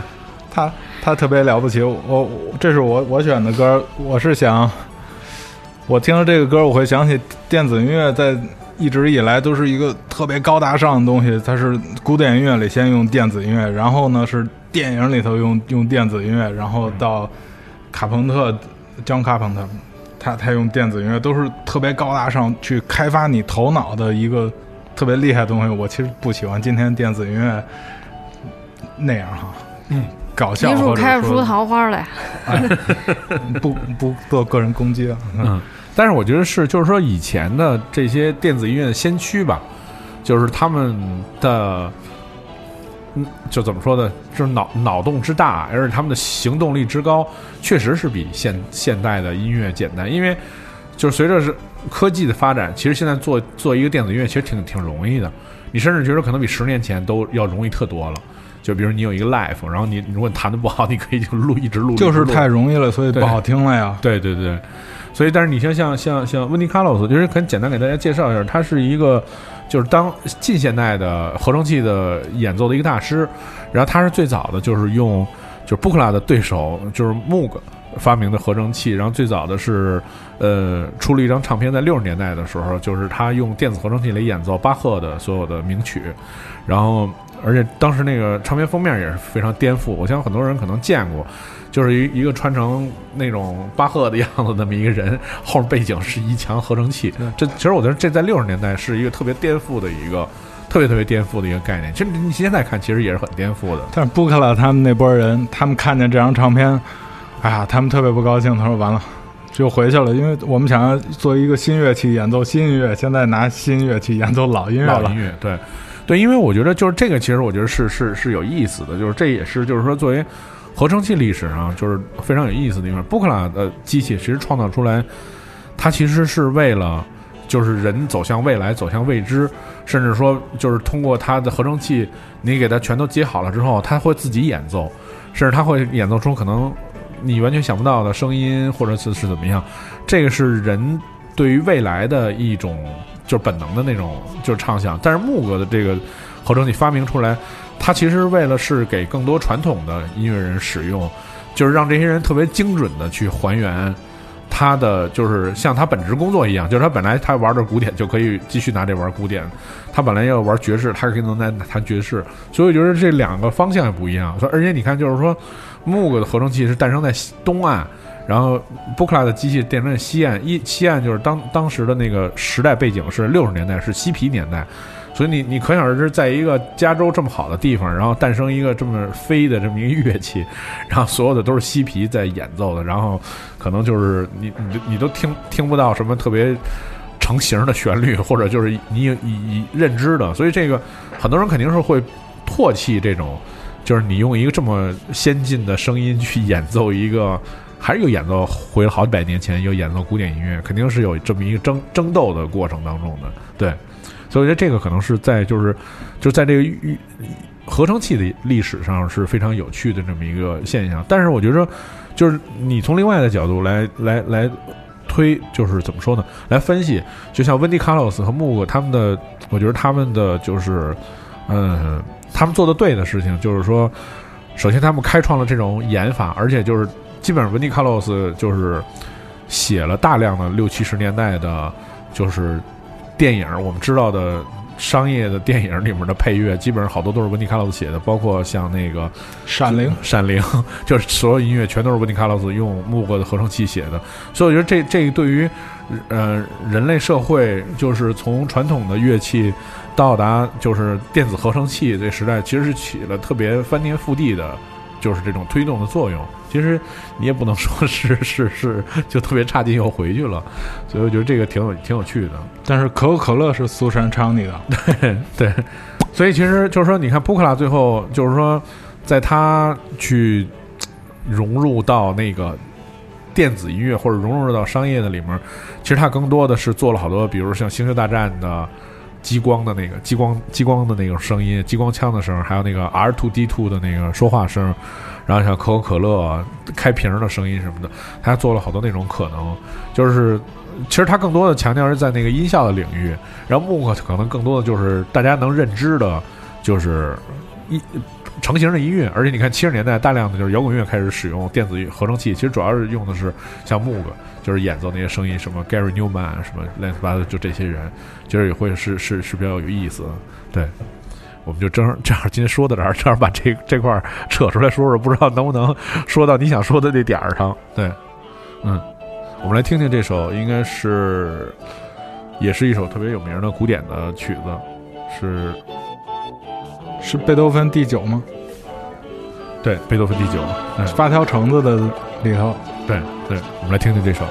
她他特别了不起，我我这是我我选的歌，我是想，我听了这个歌，我会想起电子音乐在一直以来都是一个特别高大上的东西，它是古典音乐里先用电子音乐，然后呢是电影里头用用电子音乐，然后到卡朋特江卡朋特，他他用电子音乐都是特别高大上去开发你头脑的一个特别厉害的东西。我其实不喜欢今天电子音乐那样哈，嗯，搞笑艺术开出桃花来。不 不做个人攻击啊。嗯，但是我觉得是，就是说以前的这些电子音乐的先驱吧，就是他们的，嗯，就怎么说呢，就是脑脑洞之大，而且他们的行动力之高，确实是比现现代的音乐简单，因为就是随着是科技的发展，其实现在做做一个电子音乐其实挺挺容易的，你甚至觉得可能比十年前都要容易特多了。就比如你有一个 life，然后你如果你弹的不好，你可以就录一直录，就是太容易了，所以不好听了呀。对对对，所以但是你像像像像温迪卡洛斯，就是很简单给大家介绍一下，他是一个就是当近现代的合成器的演奏的一个大师，然后他是最早的就是用就是布克拉的对手就是 Moog 发明的合成器，然后最早的是呃出了一张唱片，在六十年代的时候，就是他用电子合成器来演奏巴赫的所有的名曲，然后。而且当时那个唱片封面也是非常颠覆，我相信很多人可能见过，就是一一个穿成那种巴赫的样子那么一个人，后面背景是一墙合成器。这其实我觉得这在六十年代是一个特别颠覆的一个，特别特别颠覆的一个概念。其实你现在看，其实也是很颠覆的。但是布克拉他们那波人，他们看见这张唱片，哎呀，他们特别不高兴。他说：“完了，就回去了，因为我们想要做一个新乐器演奏新音乐，现在拿新乐器演奏老音乐了老音。乐，对，对，因为我觉得就是这个，其实我觉得是是是有意思的，就是这也是就是说作为合成器历史上就是非常有意思的地方。布克拉的机器其实创造出来，它其实是为了就是人走向未来，走向未知，甚至说就是通过它的合成器，你给它全都接好了之后，它会自己演奏，甚至它会演奏出可能你完全想不到的声音，或者是是怎么样。这个是人对于未来的一种就是本能的那种就是畅想。但是木格的这个合成器发明出来，它其实为了是给更多传统的音乐人使用，就是让这些人特别精准的去还原。他的就是像他本职工作一样，就是他本来他玩的古典就可以继续拿这玩古典，他本来要玩爵士，他可以能来弹爵士，所以我觉得这两个方向也不一样。所以而且你看，就是说木格的合成器是诞生在东岸，然后布克拉的机器诞生在西岸。一西岸就是当当时的那个时代背景是六十年代，是嬉皮年代，所以你你可想而知，在一个加州这么好的地方，然后诞生一个这么飞的这么一个乐器，然后所有的都是嬉皮在演奏的，然后可能就是你你你都听听不到什么特别成型的旋律，或者就是你有以以认知的，所以这个很多人肯定是会唾弃这种，就是你用一个这么先进的声音去演奏一个。还是有演奏回了好几百年前有演奏古典音乐，肯定是有这么一个争争斗的过程当中的，对，所以我觉得这个可能是在就是就在这个预合成器的历史上是非常有趣的这么一个现象。但是我觉得，就是你从另外的角度来来来推，就是怎么说呢？来分析，就像温迪卡洛斯和穆格他们的，我觉得他们的就是，嗯，他们做的对的事情，就是说，首先他们开创了这种演法，而且就是基本上温迪卡洛斯就是写了大量的六七十年代的，就是电影我们知道的商业的电影里面的配乐，基本上好多都是温迪卡洛斯写的，包括像那个闪灵，闪灵，就是所有音乐全都是温迪卡洛斯用木格的合成器写的，所以我觉得这这对于呃人类社会，就是从传统的乐器到达就是电子合成器这时代，其实是起了特别翻天覆地的，就是这种推动的作用。其实你也不能说是 是是就特别差劲又回去了，所以我觉得这个挺有挺有趣的。但是可口可乐是苏珊昌尼的，对对，所以其实就是说，你看布克拉最后就是说，在他去融入到那个电子音乐或者融入到商业的里面，其实他更多的是做了好多，比如像《星球大战》的激光的那个激光激光的那个声音，激光枪的声，还有那个 R two D two 的那个说话声，然后像可口可乐开瓶的声音什么的，他做了好多那种可能，就是其实他更多的强调是在那个音效的领域，然后木克可能更多的就是大家能认知的，就是一。成型的音乐，而且你看七十年代大量的就是摇滚乐开始使用电子合成器，其实主要是用的是像木格，就是演奏那些声音，什么 Gary Newman 什么乱七八糟，就这些人，其实也会是是是比较有意思。对，我们就正正好今天说到这儿，正好把这这块扯出来说说，不知道能不能说到你想说的那点儿上。对，嗯，我们来听听这首，应该是也是一首特别有名的古典的曲子，是是贝多芬第九吗？对贝多芬第九，嗯发条橙子的里头。对对，我们来听听这首。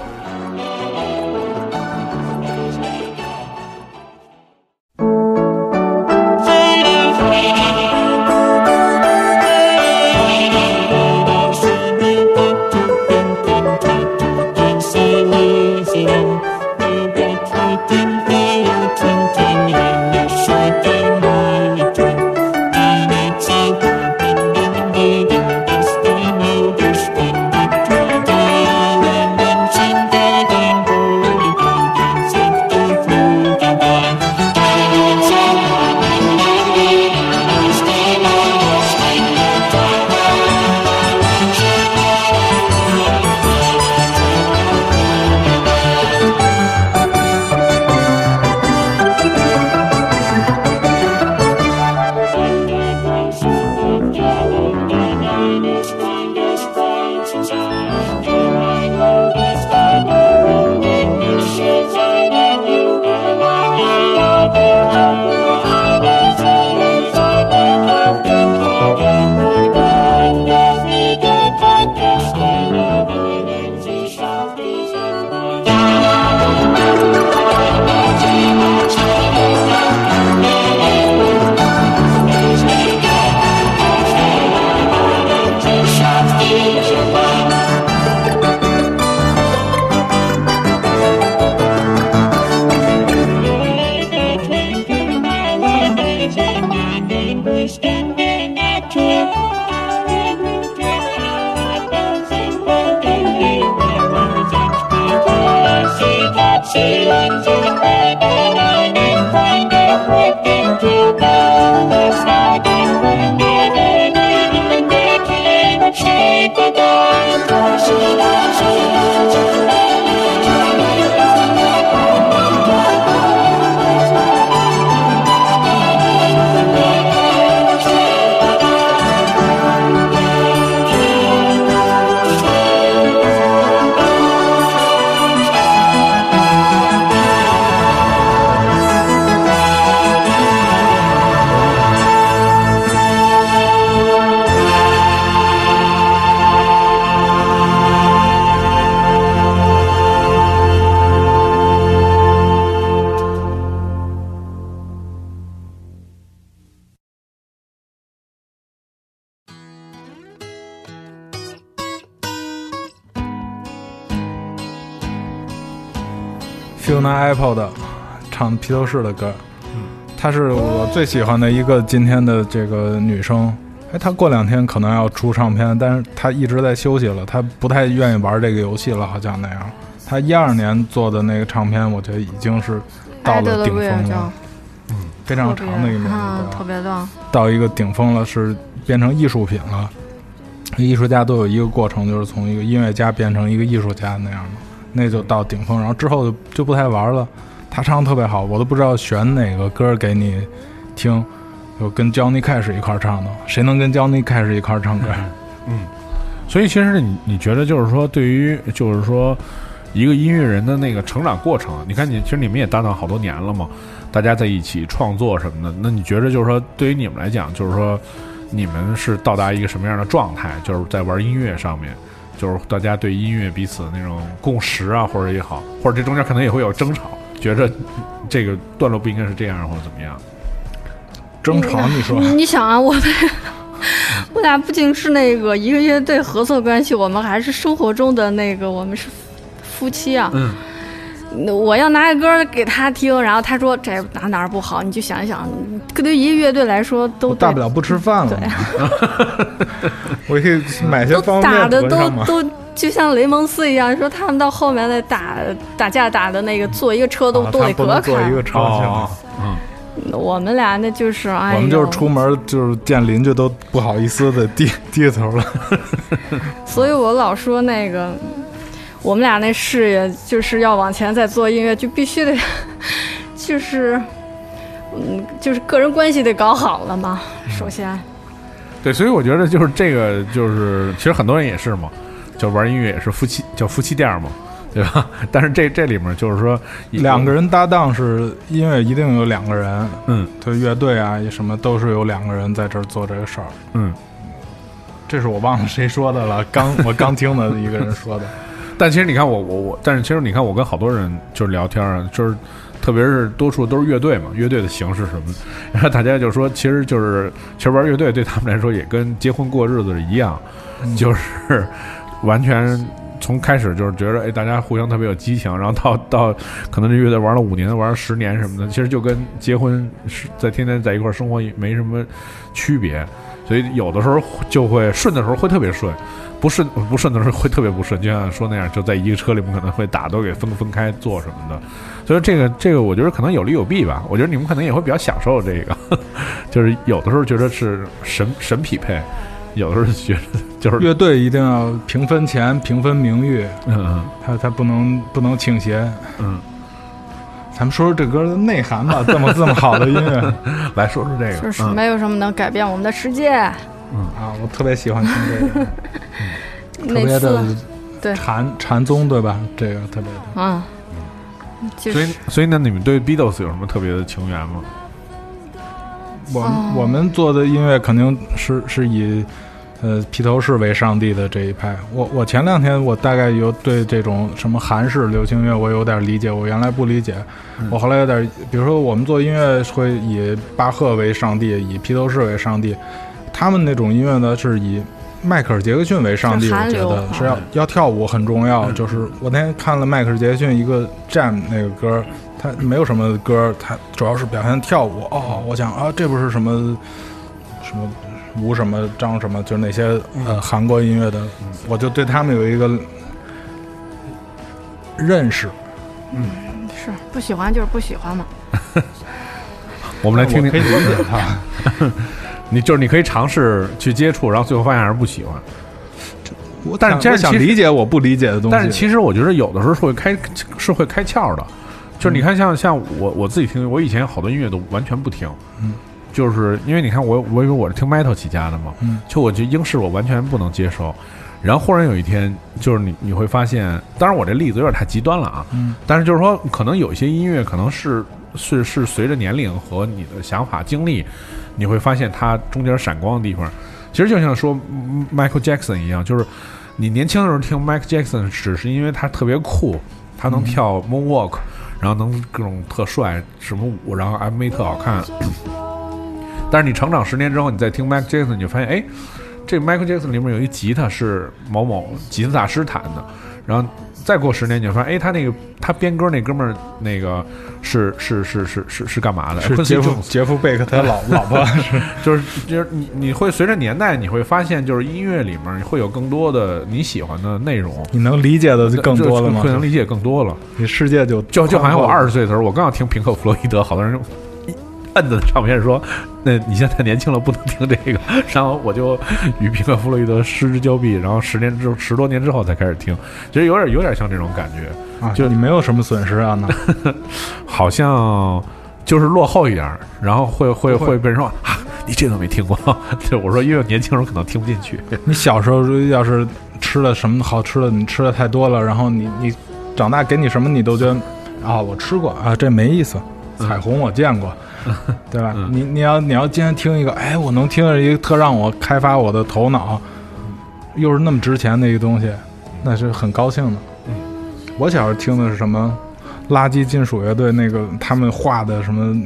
披头士的歌，嗯她是我最喜欢的一个今天的这个女生。哎，她过两天可能要出唱片，但是她一直在休息了，她不太愿意玩这个游戏了，好像那样。她一二年做的那个唱片，我觉得已经是到了顶峰了，嗯非常长的一个名嗯，字，特别棒。到一个顶峰了，是变成艺术品了。艺术家都有一个过程，就是从一个音乐家变成一个艺术家那样的，那就到顶峰，然后之后就就不太玩了。他唱的特别好，我都不知道选哪个歌给你听。有跟 Johnny Cash 一块唱的，谁能跟 Johnny Cash 一块唱歌？嗯所以其实你你觉得就是说，对于就是说一个音乐人的那个成长过程，你看你其实你们也搭档好多年了嘛，大家在一起创作什么的，那你觉得就是说对于你们来讲，就是说你们是到达一个什么样的状态？就是在玩音乐上面，就是大家对音乐彼此的那种共识啊，或者也好，或者这中间可能也会有争吵，觉着这个段落不应该是这样，或者怎么样？争吵，你说你想啊，我们我俩不仅是那个一个乐队合作关系，我们还是生活中的那个，我们是夫妻啊。嗯，我要拿个歌给他听，然后他说这哪哪儿不好，你就想一想，对于一个乐队来说都大不了不吃饭了对。我可以买些都方打的都。都就像雷蒙斯一样，说他们到后面那打打架打的那个坐一个车都、啊都得隔他不能做开。一个超哦。，嗯，我们俩那就是哎呦，我们就是出门就是见邻居都不好意思的低低头了。所以我老说那个，我们俩那事业就是要往前再做音乐，就必须得，就是，嗯，就是个人关系得搞好了嘛。首先，对，所以我觉得就是这个，就是其实很多人也是嘛，就玩音乐也是夫妻叫夫妻店嘛，对吧？但是这这里面就是说两个，人搭档是音乐一定有两个人，嗯对乐队啊什么都是有两个人在这儿做这个事儿。嗯，这是我忘了谁说的了，刚我刚听的一个人说的。但其实你看我我我，但是其实你看我跟好多人就是聊天啊，就是特别是多数都是乐队嘛，乐队的形式什么的，然后大家就说，其实就是其实玩乐队对他们来说也跟结婚过日子是一样，就是完全。从开始就是觉得，哎，大家互相特别有激情，然后到 到可能这乐队玩了五年、玩了十年什么的，其实就跟结婚是在天天在一块儿生活没什么区别，所以有的时候就会顺的时候会特别顺，不顺不顺的时候会特别不顺，就像说那样，就在一个车里面可能会打都给分分开做什么的。所以这个这个，我觉得可能有利有弊吧。我觉得你们可能也会比较享受这个，就是有的时候觉得是神神匹配，有的时候觉得就是乐队一定要平分钱、平分名誉，嗯他他不能不能倾斜。嗯咱们说说这歌的内涵吧，这么这么好的音乐。嗯，来说说这个，就是嗯。没有什么能改变我们的世界。嗯。啊，我特别喜欢听这个，特别的对。禅禅宗对吧？这个特别的。嗯，就所以所以呢，你们对 Beatles 有什么特别的情缘吗？我我们做的音乐肯定是是以呃披头士为上帝的这一派。我我前两天我大概有对这种什么韩式流行乐我有点理解，我原来不理解，我后来有点，比如说我们做音乐会以巴赫为上帝，以披头士为上帝，他们那种音乐呢是以。迈克尔·杰克逊为上帝，我觉得是要要跳舞很重要。就是我那天看了迈克尔·杰克逊一个《Jam》那个歌，他没有什么歌，他主要是表现跳舞。哦，我想啊，这不是什么什么吴什么张什么，就是那些呃韩国音乐的，我就对他们有一个认识。嗯是不喜欢就是不喜欢嘛。我们来听听可以听，理解他。你就是你可以尝试去接触，然后最后发现还是不喜欢。我但是想我想理解我不理解的东西。但是其实我觉得有的时候是会开是会开窍的，就是你看像像我我自己听，我以前好多音乐都完全不听，嗯，就是因为你看我我以为我是听 metal 起家的嘛，嗯，就我觉得英式我完全不能接受，然后忽然有一天就是你你会发现，当然我这例子有点太极端了啊，嗯，但是就是说可能有一些音乐可能是是是随着年龄和你的想法经历，你会发现它中间闪光的地方，其实就像说嗯 Michael Jackson 一样，就是你年轻的时候听 Michael Jackson 只是因为他特别酷，他能跳 moonwalk，、然后能各种特帅什么舞，然后 MV 特好看。但是你成长十年之后，你再听 Michael Jackson，你就发现，哎，这 Michael Jackson 里面有一吉他是某某吉他大师弹的，然后再过十年，你就发现，哎，他那个他编歌那哥们儿那个是是是是是是干嘛的？是杰夫杰夫贝克他老老婆。就 是就是你你会随着年代，你会发现，就是音乐里面会有更多的你喜欢的内容，你能理解的就更多了吗？会能理解更多了，你世界就就就好像我二十岁的时候，我刚要听平克·弗洛伊德，好多人一摁着唱片说：“那你现在太年轻了，不能听这个。”然后我就与平克·弗洛伊德失之交臂，然后十年之十多年之后才开始听，其实有点有点像这种感觉，啊，就你没有什么损失啊？那 好像就是落后一点儿，然后会会会会被人说啊，你这都没听过。就我说，因为年轻人可能听不进去。你小时候要是吃了什么好吃的，你吃的太多了，然后你你长大给你什么你都觉得啊，我吃过啊，这没意思。彩虹我见过，对吧？嗯你你要你要今天听一个，哎，我能听着一个特让我开发我的头脑，又是那么值钱的一个东西，那是很高兴的。嗯我小时候听的是什么？垃圾金属乐队那个他们画的什么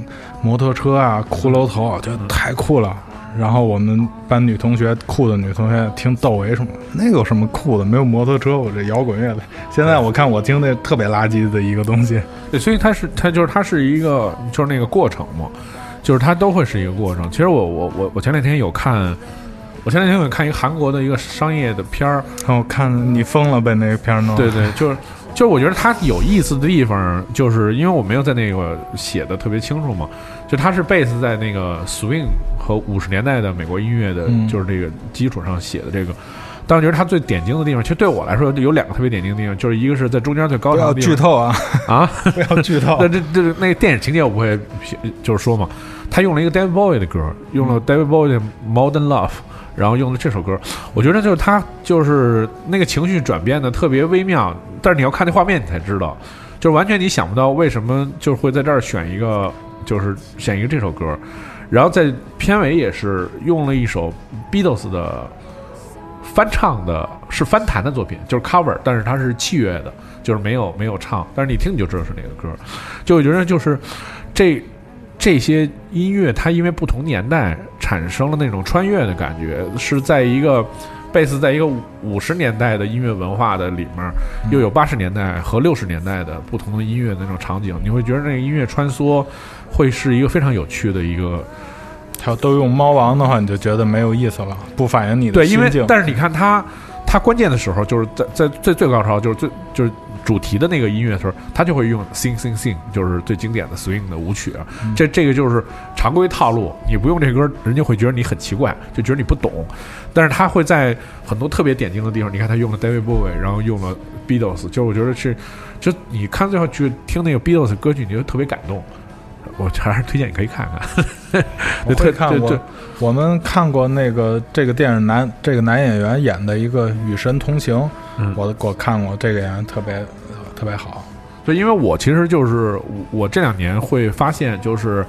摩托车啊、骷髅头啊，我觉得太酷了。然后我们班女同学酷的女同学听窦唯什么，那个有什么酷的？没有摩托车，我这摇滚乐的。现在我看我听那特别垃圾的一个东西，对，所以它是它就是它是一个就是那个过程嘛，就是它都会是一个过程。其实我我我我前两天有看，我前两天有看一个韩国的一个商业的片儿，然后看你疯了被那个片儿弄。对对，就是就是我觉得它有意思的地方，就是因为我没有在那个写的特别清楚嘛，就它是 base 在那个 swing 和五十年代的美国音乐的，嗯就是这个基础上写的这个。但我觉得它最点睛的地方，其实对我来说有两个特别点睛的地方，就是一个是在中间最高潮的地方剧透啊！啊，不 要剧透 那。这这那个电影情节我不会就是说嘛，他用了一个 David Bowie 的歌，用了 David Bowie 的 Modern Love，然后用了这首歌，我觉得就是他就是那个情绪转变的特别微妙，但是你要看那画面你才知道，就是完全你想不到为什么就是会在这儿选一个就是选一个这首歌，然后在片尾也是用了一首 Beatles 的翻唱的，是翻弹的作品，就是 cover，但是它是器乐的，就是没有没有唱，但是你听你就知道是哪个歌，就我觉得就是这这些音乐，它因为不同年代产生了那种穿越的感觉，是在一个。贝斯在一个五十年代的音乐文化的里面，又有八十年代和六十年代的不同的音乐的那种场景，你会觉得那个音乐穿梭会是一个非常有趣的一个他要都用猫王的话，你就觉得没有意思了，不反映你的对，因为心境。但是你看他，他关键的时候就是在在最最高潮，就是最就是主题的那个音乐的时候，他就会用 sing sing sing，就是最经典的 swing 的舞曲这这个就是常规套路，你不用这歌，人家会觉得你很奇怪，就觉得你不懂。但是他会在很多特别点睛的地方，你看他用了 David Bowie，然后用了 Beatles，就是我觉得是，就你看最后去听那个 Beatles 歌曲，你就特别感动。我还是推荐你可以看看。我对会看我对对我们看过那个这个电影男这个男演员演的一个《与神同行》，嗯我我看过这个演员特别特别好。对，因为我其实就是我我这两年会发现，就是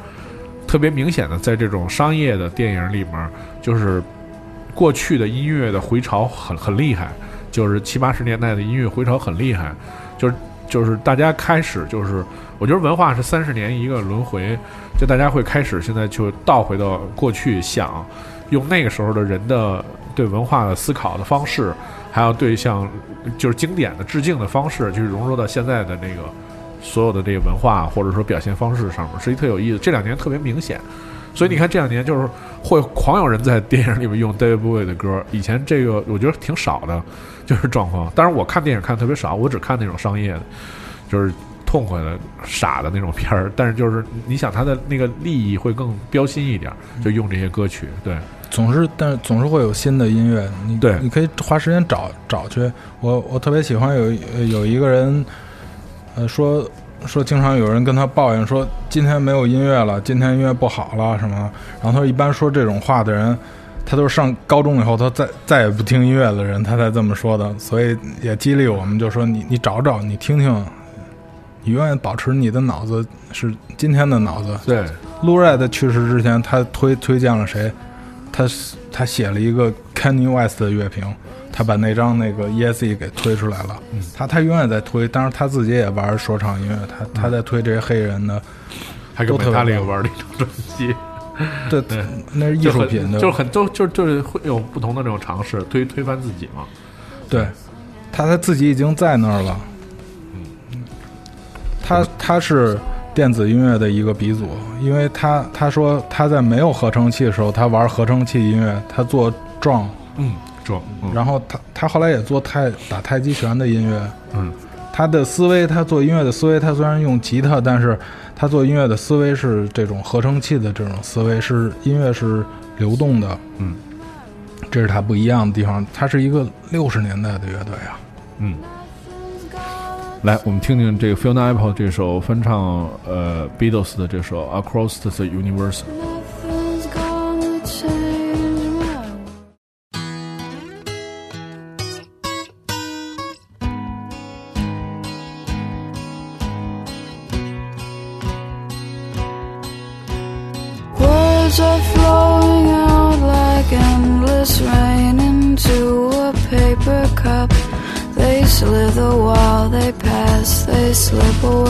特别明显的在这种商业的电影里面，就是过去的音乐的回潮很很厉害，就是七八十年代的音乐回潮很厉害，就是就是大家开始就是，我觉得文化是三十年一个轮回，就大家会开始现在就倒回到过去想，用那个时候的人的对文化的思考的方式，还有对像就是经典的致敬的方式，去融入到现在的那个所有的这个文化或者说表现方式上面，是一特有意思。这两年特别明显，所以你看这两年就是会狂有人在电影里面用 David Bowie 的歌，以前这个我觉得挺少的，就是状况。当然我看电影看特别少，我只看那种商业的，就是痛快的、傻的那种片儿。但是就是你想他的那个利益会更标新一点，就用这些歌曲，对。总是，但是总是会有新的音乐，你对你可以花时间找找去。我我特别喜欢有呃有一个人，呃说说经常有人跟他抱怨说今天没有音乐了，今天音乐不好了什么。然后他说一般说这种话的人，他都是上高中以后他再再也不听音乐的人，他才这么说的。所以也激励我们，就说你你找找，你听听，你永远保持你的脑子是今天的脑子。对，路 Red 去世之前，他推推荐了谁？他他写了一个 Kanye West 的乐评，他把那张那个 ESE 给推出来了。嗯他他永远在推，当然他自己也玩说唱音乐，他他在推这些黑人的，还跟都特别 Metallica 棒玩了一张专辑。对对，那是艺术品的，就是很都就就是会有不同的这种尝试，推推翻自己嘛。对，他他自己已经在那儿了。嗯。他他是电子音乐的一个鼻祖，因为他他说他在没有合成器的时候，他玩合成器音乐，他做 drum，嗯，撞，嗯。然后他他后来也做太打太极拳的音乐，嗯，他的思维，他做音乐的思维，他虽然用吉他，但是他做音乐的思维是这种合成器的这种思维，是音乐是流动的，嗯，这是他不一样的地方。他是一个六十年代的乐队啊，嗯。来，我们听听这个 Fiona Apple 这首翻唱呃 Beatles 的这首 Across the Universe。They slip away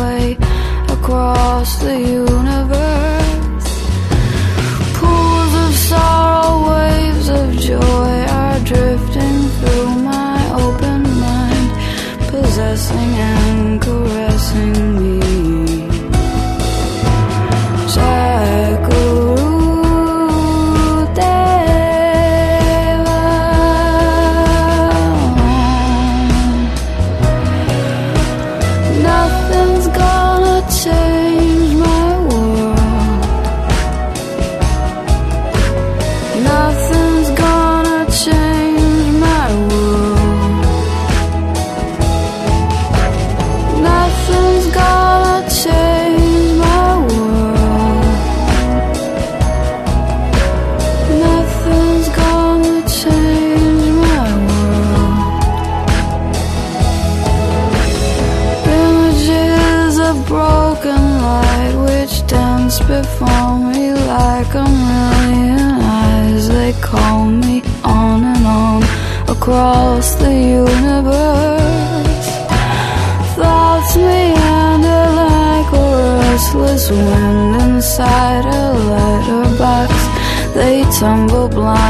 blind.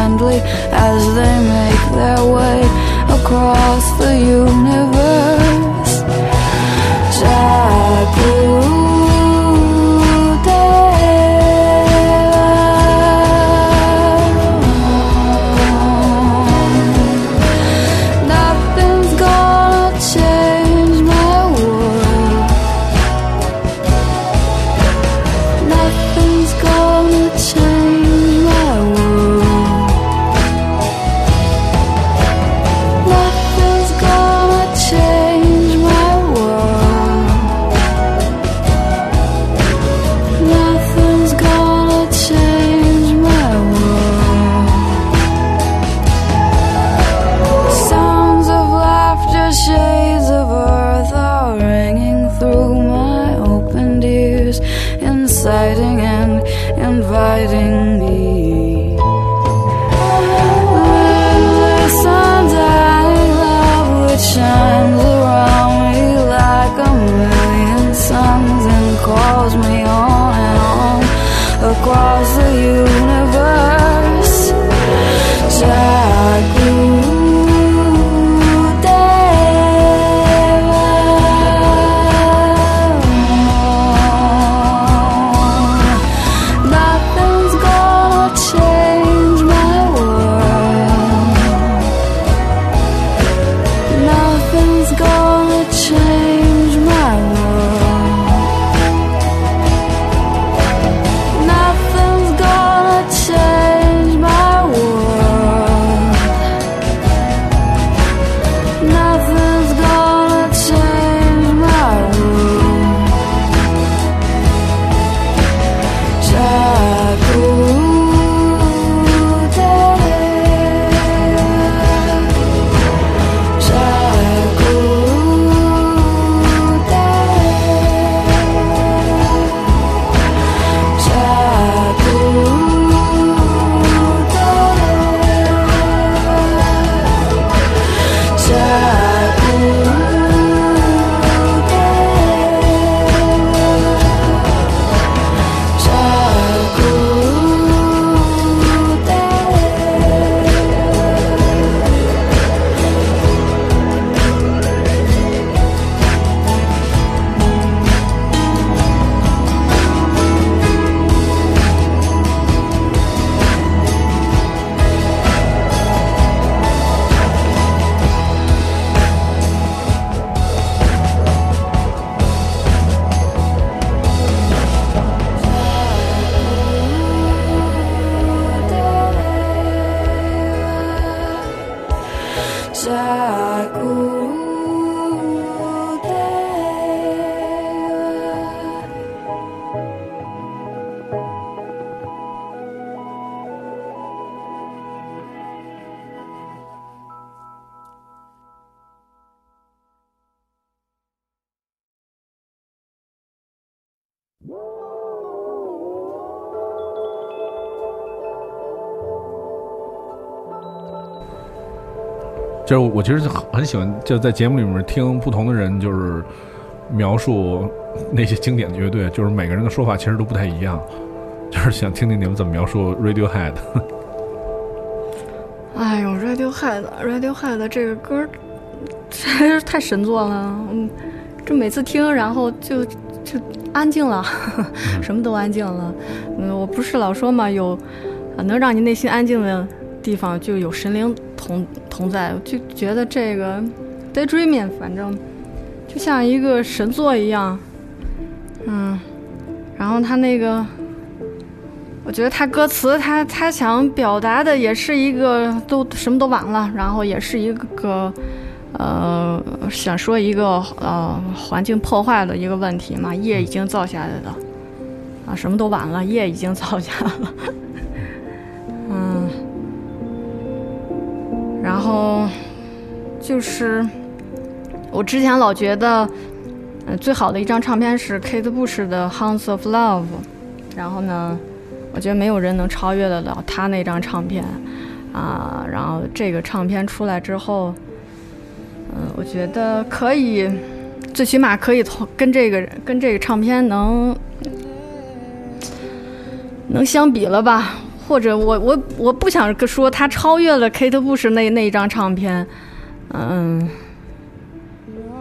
我其实很喜欢，就在节目里面听不同的人就是描述那些经典的乐队，就是每个人的说法其实都不太一样，就是想听听你们怎么描述 Radiohead。哎呦，Radiohead，Radiohead 这个歌儿还是太神作了。嗯，这每次听，然后就就安静了，什么都安静了。嗯，我不是老说嘛，有能让你内心安静的地方，就有神灵同同在。我就觉得这个 Daydreaming，反正就像一个神作一样。嗯，然后他那个。我觉得他歌词，他他想表达的也是一个都什么都晚了，然后也是一个，呃，想说一个呃环境破坏的一个问题嘛，业已经造下来的，啊，什么都晚了，业已经造下了，嗯，然后就是我之前老觉得，嗯，最好的一张唱片是 Kate Bush 的《Hounds of Love》，然后呢。我觉得没有人能超越得了他那张唱片，啊，然后这个唱片出来之后，嗯，我觉得可以，最起码可以同跟这个跟这个唱片能能相比了吧？或者我我我不想说他超越了 Kate Bush 那那一张唱片，嗯，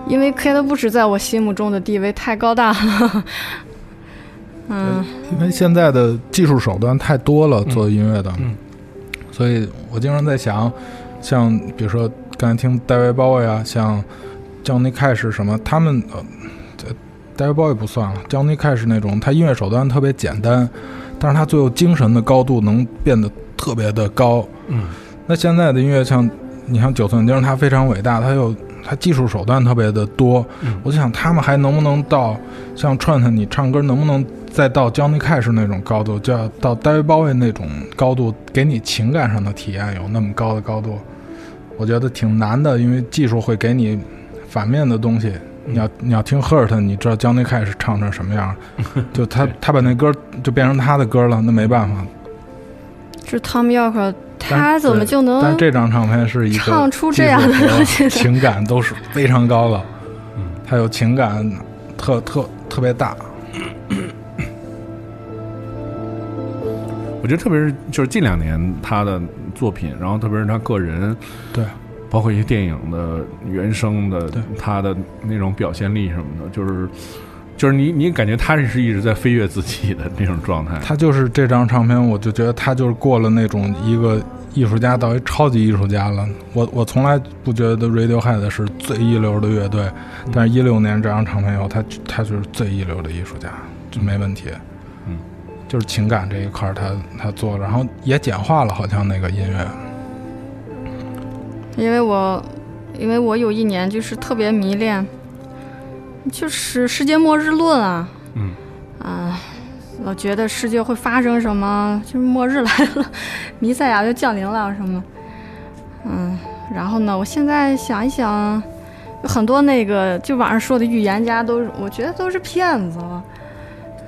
因为 Kate Bush 在我心目中的地位太高大了。嗯，因为现在的技术手段太多了，做音乐的，所以我经常在想，像比如说刚才听戴维包呀，像 Johnny Cash 什么，他们呃，戴维包也不算了，Johnny Cash 那种，他音乐手段特别简单，但是他最后精神的高度能变得特别的高。嗯，那现在的音乐像你像九寸钉，他非常伟大，他又他技术手段特别的多，我就想他们还能不能到像 Trent 你唱歌能不能？再到 Johnny Cash 那种高度，就要到 David Bowie 那种高度，给你情感上的体验有那么高的高度，我觉得挺难的，因为技术会给你反面的东西。你要你要听 Hurt，你知道 Johnny Cash 唱成什么样？就他他把那歌就变成他的歌了，那没办法。是 Tom York 他怎么就能？但这张唱片是一个唱出这样的东西，情感都是非常高的。嗯，他有情感，特特特别大。我觉得特别是就是近两年他的作品，然后特别是他个人，对，包括一些电影的原声的，他的那种表现力什么的，就是就是你你感觉他是一直在飞跃自己的那种状态。他就是这张唱片，我就觉得他就是过了那种一个艺术家到一超级艺术家了。我我从来不觉得 Radiohead 是最一流的乐队，但是一六年这张唱片以后，他他就是最一流的艺术家，就没问题。嗯就是情感这一块，他他做，然后也简化了，好像那个音乐。因为我，因为我有一年就是特别迷恋，就是世界末日论啊，嗯，啊，老觉得世界会发生什么，就是末日来了，弥赛亚就降临了什么，嗯，然后呢，我现在想一想，有很多那个就网上说的预言家都，我觉得都是骗子。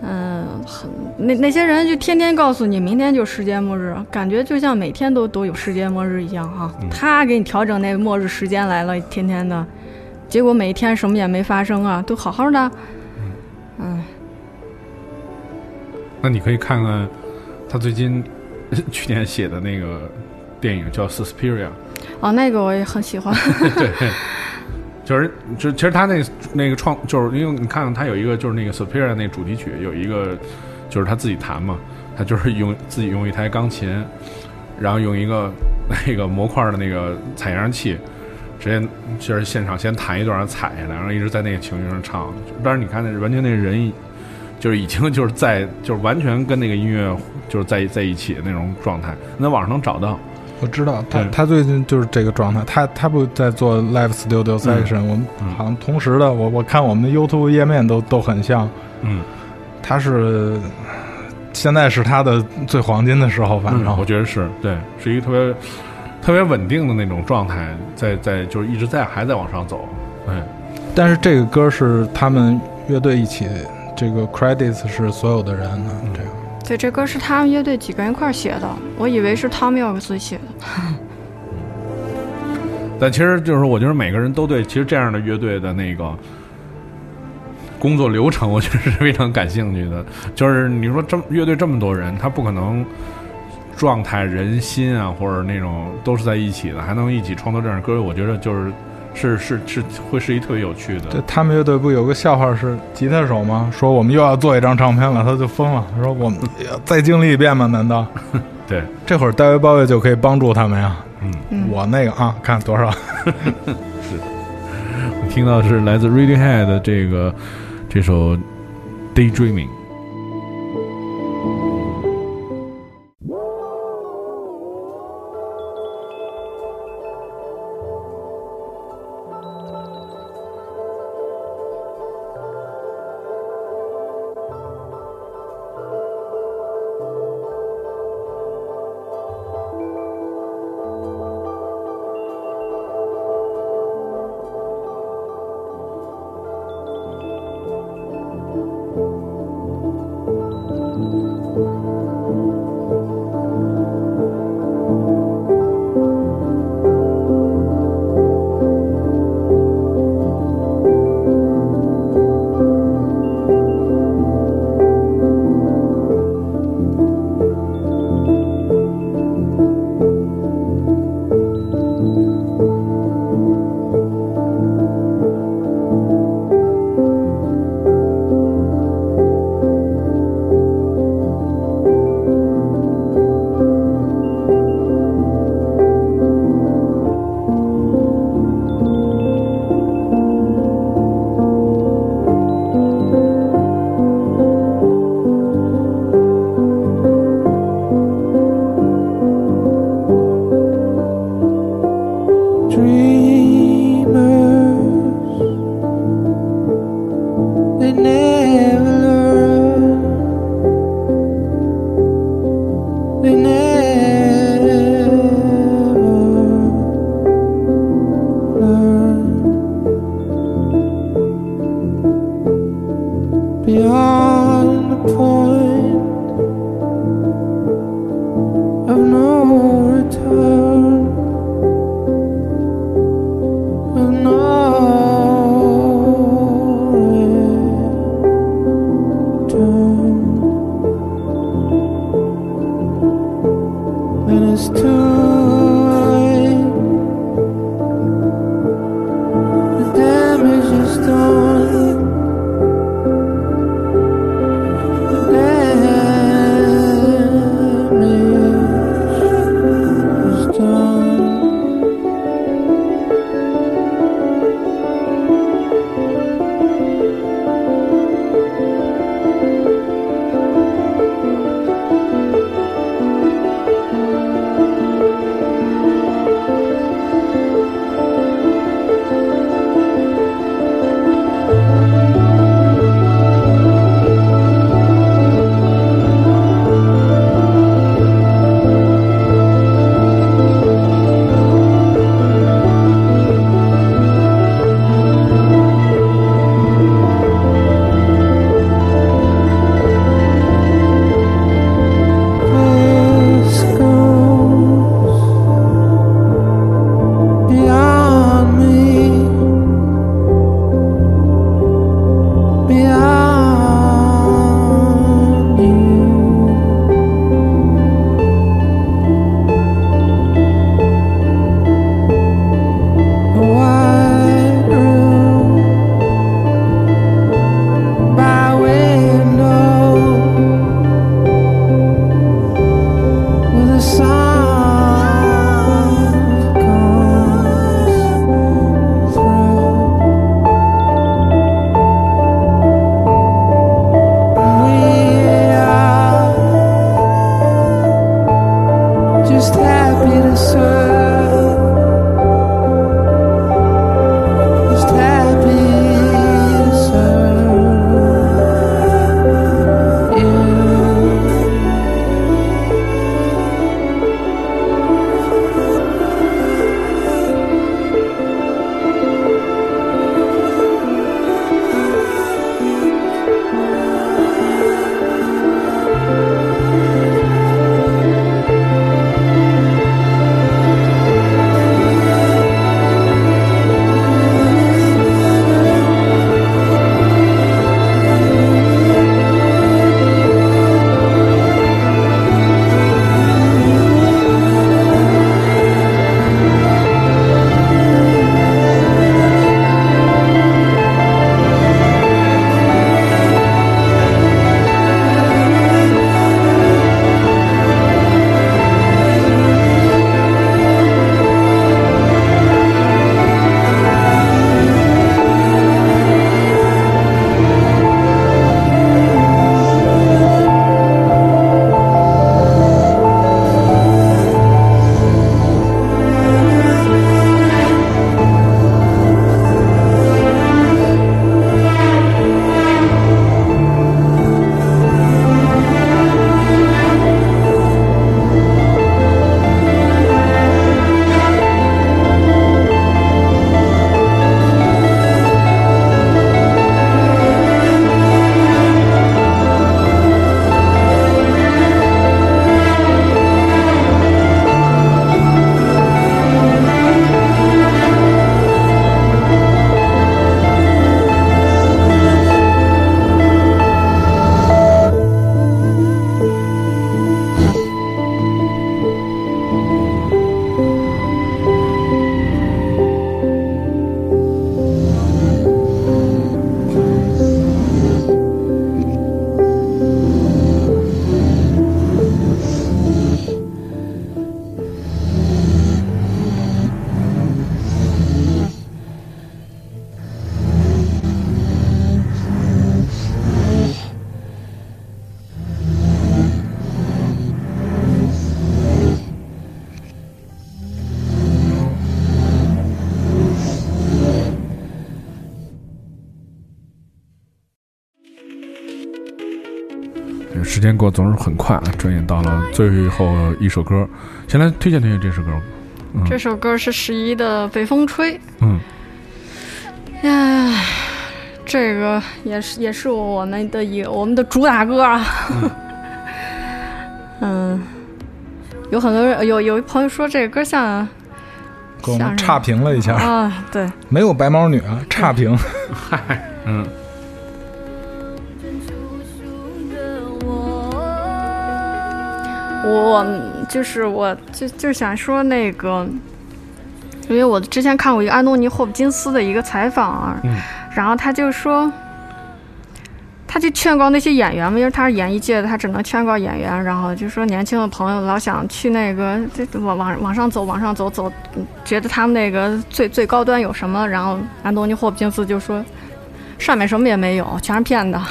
嗯，很那那些人就天天告诉你明天就世界末日，感觉就像每天都都有世界末日一样哈。他给你调整那末日时间来了，天天的，结果每一天什么也没发生啊，都好好的。嗯，那你可以看看他最近 去年写的那个电影叫《Suspiria》。哦，那个我也很喜欢。对。就是，就其实他那那个创，就是因为你看看他有一个就是那个 Superior 那主题曲有一个，就是他自己弹嘛，他就是用自己用一台钢琴，然后用一个 那个模块的那个采样器，直接就是现场先弹一段，采下来，然后一直在那个情绪上唱。但是你看那完全那人，就是已经就是在就是完全跟那个音乐就是在在一起的那种状态，那网上能找到。我知道他，他最近就是这个状态。他他不在做 live studio session，我们好像同时的，我我看我们的 YouTube 页面都都很像。嗯，他是现在是他的最黄金的时候，反正我觉得是对，是一个特别特别稳定的那种状态，在在就是一直在还在往上走。对，但是这个歌是他们乐队一起，这个 credits 是所有的人的这样。对，这歌是他们乐队几个人一块写的，我以为是 Tom York 自己写的。但其实就是，我觉得每个人都对其实这样的乐队的那个工作流程，我觉得是非常感兴趣的。就是你说这乐队这么多人，他不可能状态、人心啊，或者那种都是在一起的，还能一起创作这样歌，我觉得就是是是是会是一特别有趣的。对他们乐队不有个笑话是吉他手吗？说我们又要做一张唱片了，他就疯了。他说我们 要再经历一遍吗？难道 对，这会儿大卫鲍威就可以帮助他们呀？嗯我那个啊，看多少 是。我？听到的是来自 Radiohead 的这个这首 Daydreaming。转眼到了最后一首歌，先来推荐推荐这首歌。嗯这首歌是十一的《北风吹》。嗯呀，这个也是也是我们的一个我们的主打歌啊。嗯，有很多人有有一朋友说这个歌像给我们差评了一下，啊，对，没有白毛女啊，差评。嗨嗯，我就是我就就想说那个，因为我之前看过一个安东尼·霍普金斯的一个采访啊，嗯然后他就说，他就劝告那些演员们，因为他是演艺界的，他只能劝告演员，然后就说年轻的朋友老想去那个这往往往上走，往上走走，嗯觉得他们那个最最高端有什么？然后安东尼·霍普金斯就说，上面什么也没有，全是骗的。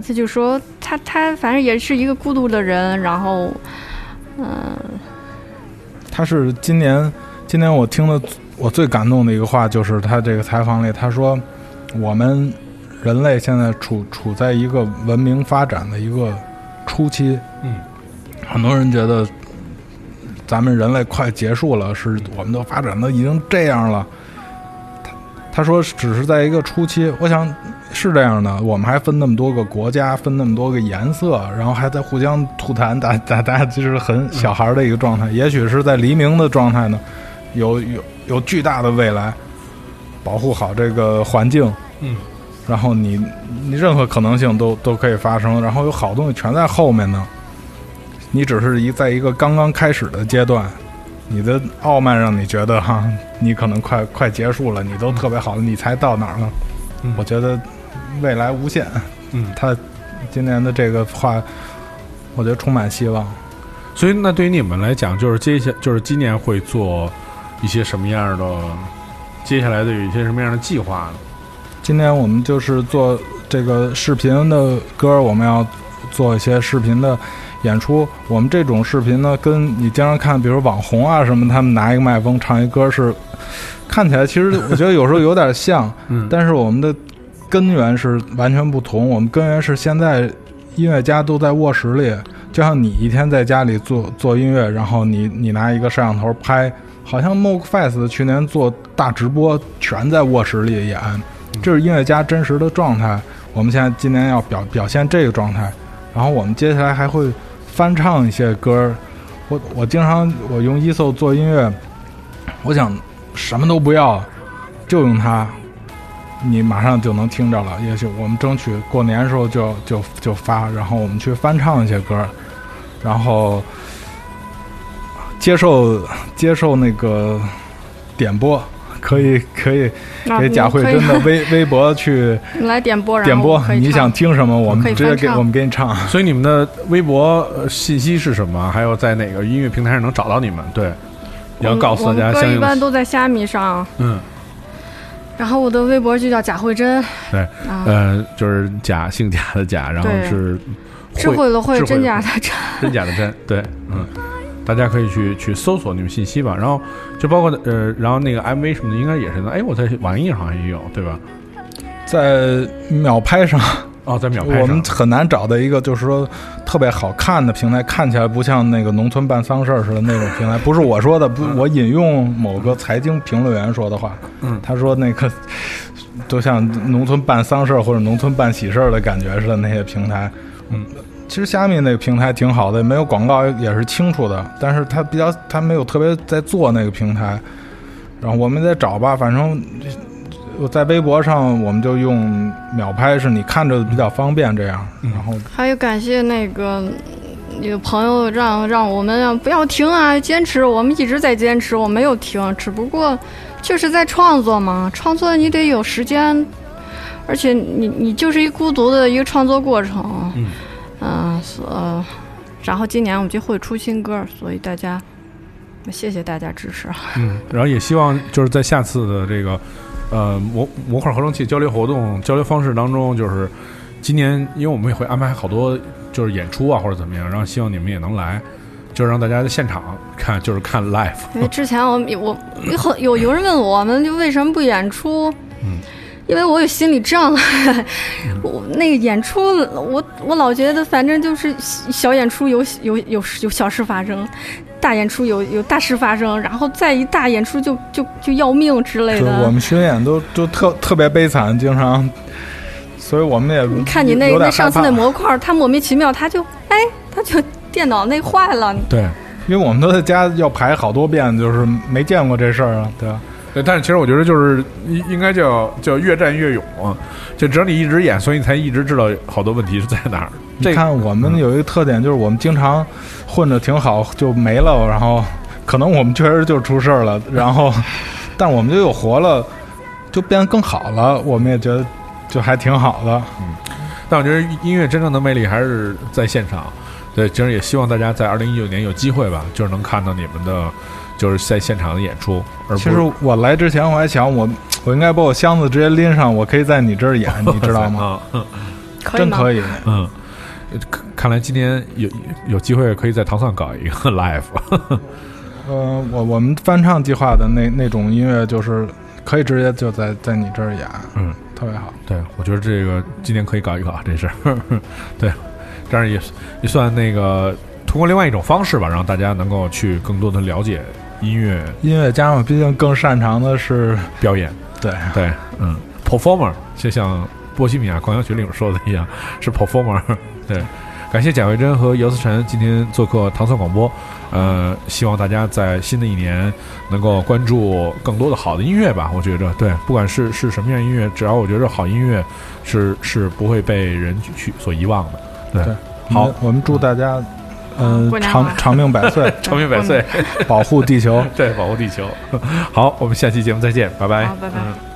他就说他他反正也是一个孤独的人，然后，嗯、他是今年今年我听的我最感动的一个话，就是他这个采访里他说，我们人类现在处处在一个文明发展的一个初期。嗯，很多人觉得咱们人类快结束了，是我们都发展的已经这样了。他他说只是在一个初期，我想是这样的。我们还分那么多个国家，分那么多个颜色，然后还在互相吐痰，打打打，就是很小孩的一个状态。也许是在黎明的状态呢，有有有巨大的未来，保护好这个环境。嗯，然后你你任何可能性都都可以发生，然后有好东西全在后面呢。你只是一在一个刚刚开始的阶段，你的傲慢让你觉得哈，你可能快快结束了，你都特别好了，你才到哪儿呢？嗯我觉得未来无限。嗯，他今年的这个话，我觉得充满希望。所以那对于你们来讲，就是接下就是今年会做一些什么样的，接下来的有一些什么样的计划呢？今年我们就是做这个视频的歌，我们要做一些视频的演出。我们这种视频呢，跟你经常看，比如网红啊什么，他们拿一个麦克风唱一歌是，看起来其实我觉得有时候有点像，嗯但是我们的根源是完全不同。我们根源是现在音乐家都在卧室里，就像你一天在家里做做音乐，然后你你拿一个摄像头拍，好像 Moog Fest 去年做大直播，全在卧室里演，这是音乐家真实的状态。我们现在今年要表表现这个状态，然后我们接下来还会翻唱一些歌儿。我我经常我用 ESO 做音乐，我想什么都不要，就用它，你马上就能听着了。也许我们争取过年的时候就就就发，然后我们去翻唱一些歌儿，然后接受接受那个点播，可以可以给贾慧珍的 微微博去你来点播，点播你想听什么，我们直接给我们给你唱。所以你们的微博呃信息是什么？还有在哪个音乐平台上能找到你们？对，你要告诉大家我们歌一相应的。般都在虾米上，嗯，然后我的微博就叫贾慧珍，对，啊，呃，就是贾姓贾的贾，然后是智慧的慧真假的真。真假的真，对，嗯，大家可以去去搜索你们信息吧。然后就包括呃，然后那个 MV 什么的，应该也是的。哎，我在网易上好像也有，对吧？在秒拍上，哦，在秒拍上，我们很难找到一个就是说特别好看的平台，看起来不像那个农村办丧事儿似的那种平台。不是我说的，不，我引用某个财经评论员说的话，嗯他说那个都像农村办丧事儿或者农村办喜事儿的感觉似的那些平台，嗯。其实虾米那个平台挺好的，没有广告也是清楚的，但是它比较它没有特别在做那个平台，然后我们再找吧，反正我在微博上我们就用秒拍，是你看着比较方便这样，嗯。然后还有感谢那个有朋友让让我们不要停啊，坚持，我们一直在坚持，我没有停，只不过就是在创作嘛，创作你得有时间，而且你你就是一孤独的一个创作过程，嗯嗯，所、呃然后今年我们就会出新歌，所以大家谢谢大家支持。嗯，然后也希望就是在下次的这个呃模模块合成器交流活动交流方式当中，就是今年因为我们也会安排好多就是演出啊或者怎么样，然后希望你们也能来，就是让大家在现场看，就是看 live。因为之前我们我有很有有人问我们就为什么不演出？嗯，因为我有心理障碍，我那个演出，我我老觉得反正就是小演出有有有有小事发生，大演出有有大事发生，然后再一大演出就就就要命之类的。我们巡演都都特特别悲惨，经常，所以我们也你看你那那上次那模块儿，它莫名其妙，他就哎，他就电脑那坏了，对因为我们都在家要排好多遍，就是没见过这事儿啊，对吧？对，但是其实我觉得就是应应该叫叫越战越勇啊，就只要你一直演，所以你才一直知道好多问题是在哪儿。这你看我们有一个特点，就是我们经常混着挺好就没了，然后可能我们确实就出事儿了，然后但我们就又活了，就变得更好了，我们也觉得就还挺好的。嗯但我觉得音乐真正的魅力还是在现场。对，其实也希望大家在二零一九年有机会吧，就是能看到你们的，就是在现场的演出，而不是其实我来之前我还想我我应该把我箱子直接拎上，我可以在你这儿演，你知道吗？啊，可吗？真可以。嗯，看看来今年有有机会可以在唐蒜搞一个 live。呃，我我们翻唱计划的那那种音乐，就是可以直接就在在你这儿演，嗯，特别好。对，我觉得这个今年可以搞一搞这事儿。对，这样也也算那个通过另外一种方式吧，让大家能够去更多的了解音乐音乐家嘛，毕竟更擅长的是表演。对对，嗯，performer 就像波西米亚狂想曲里面说的一样，是 performer。对，感谢贾慧珍和姚思辰今天做客糖蒜广播。呃，希望大家在新的一年能够关注更多的好的音乐吧。我觉着，对，不管是是什么样音乐，只要我觉着好音乐是是不会被人去所遗忘的。对，对好我们我们祝大家，嗯、过年好长长命百岁，长命百岁，保护地球。对，保护地球。好，我们下期节目再见，拜拜。拜拜嗯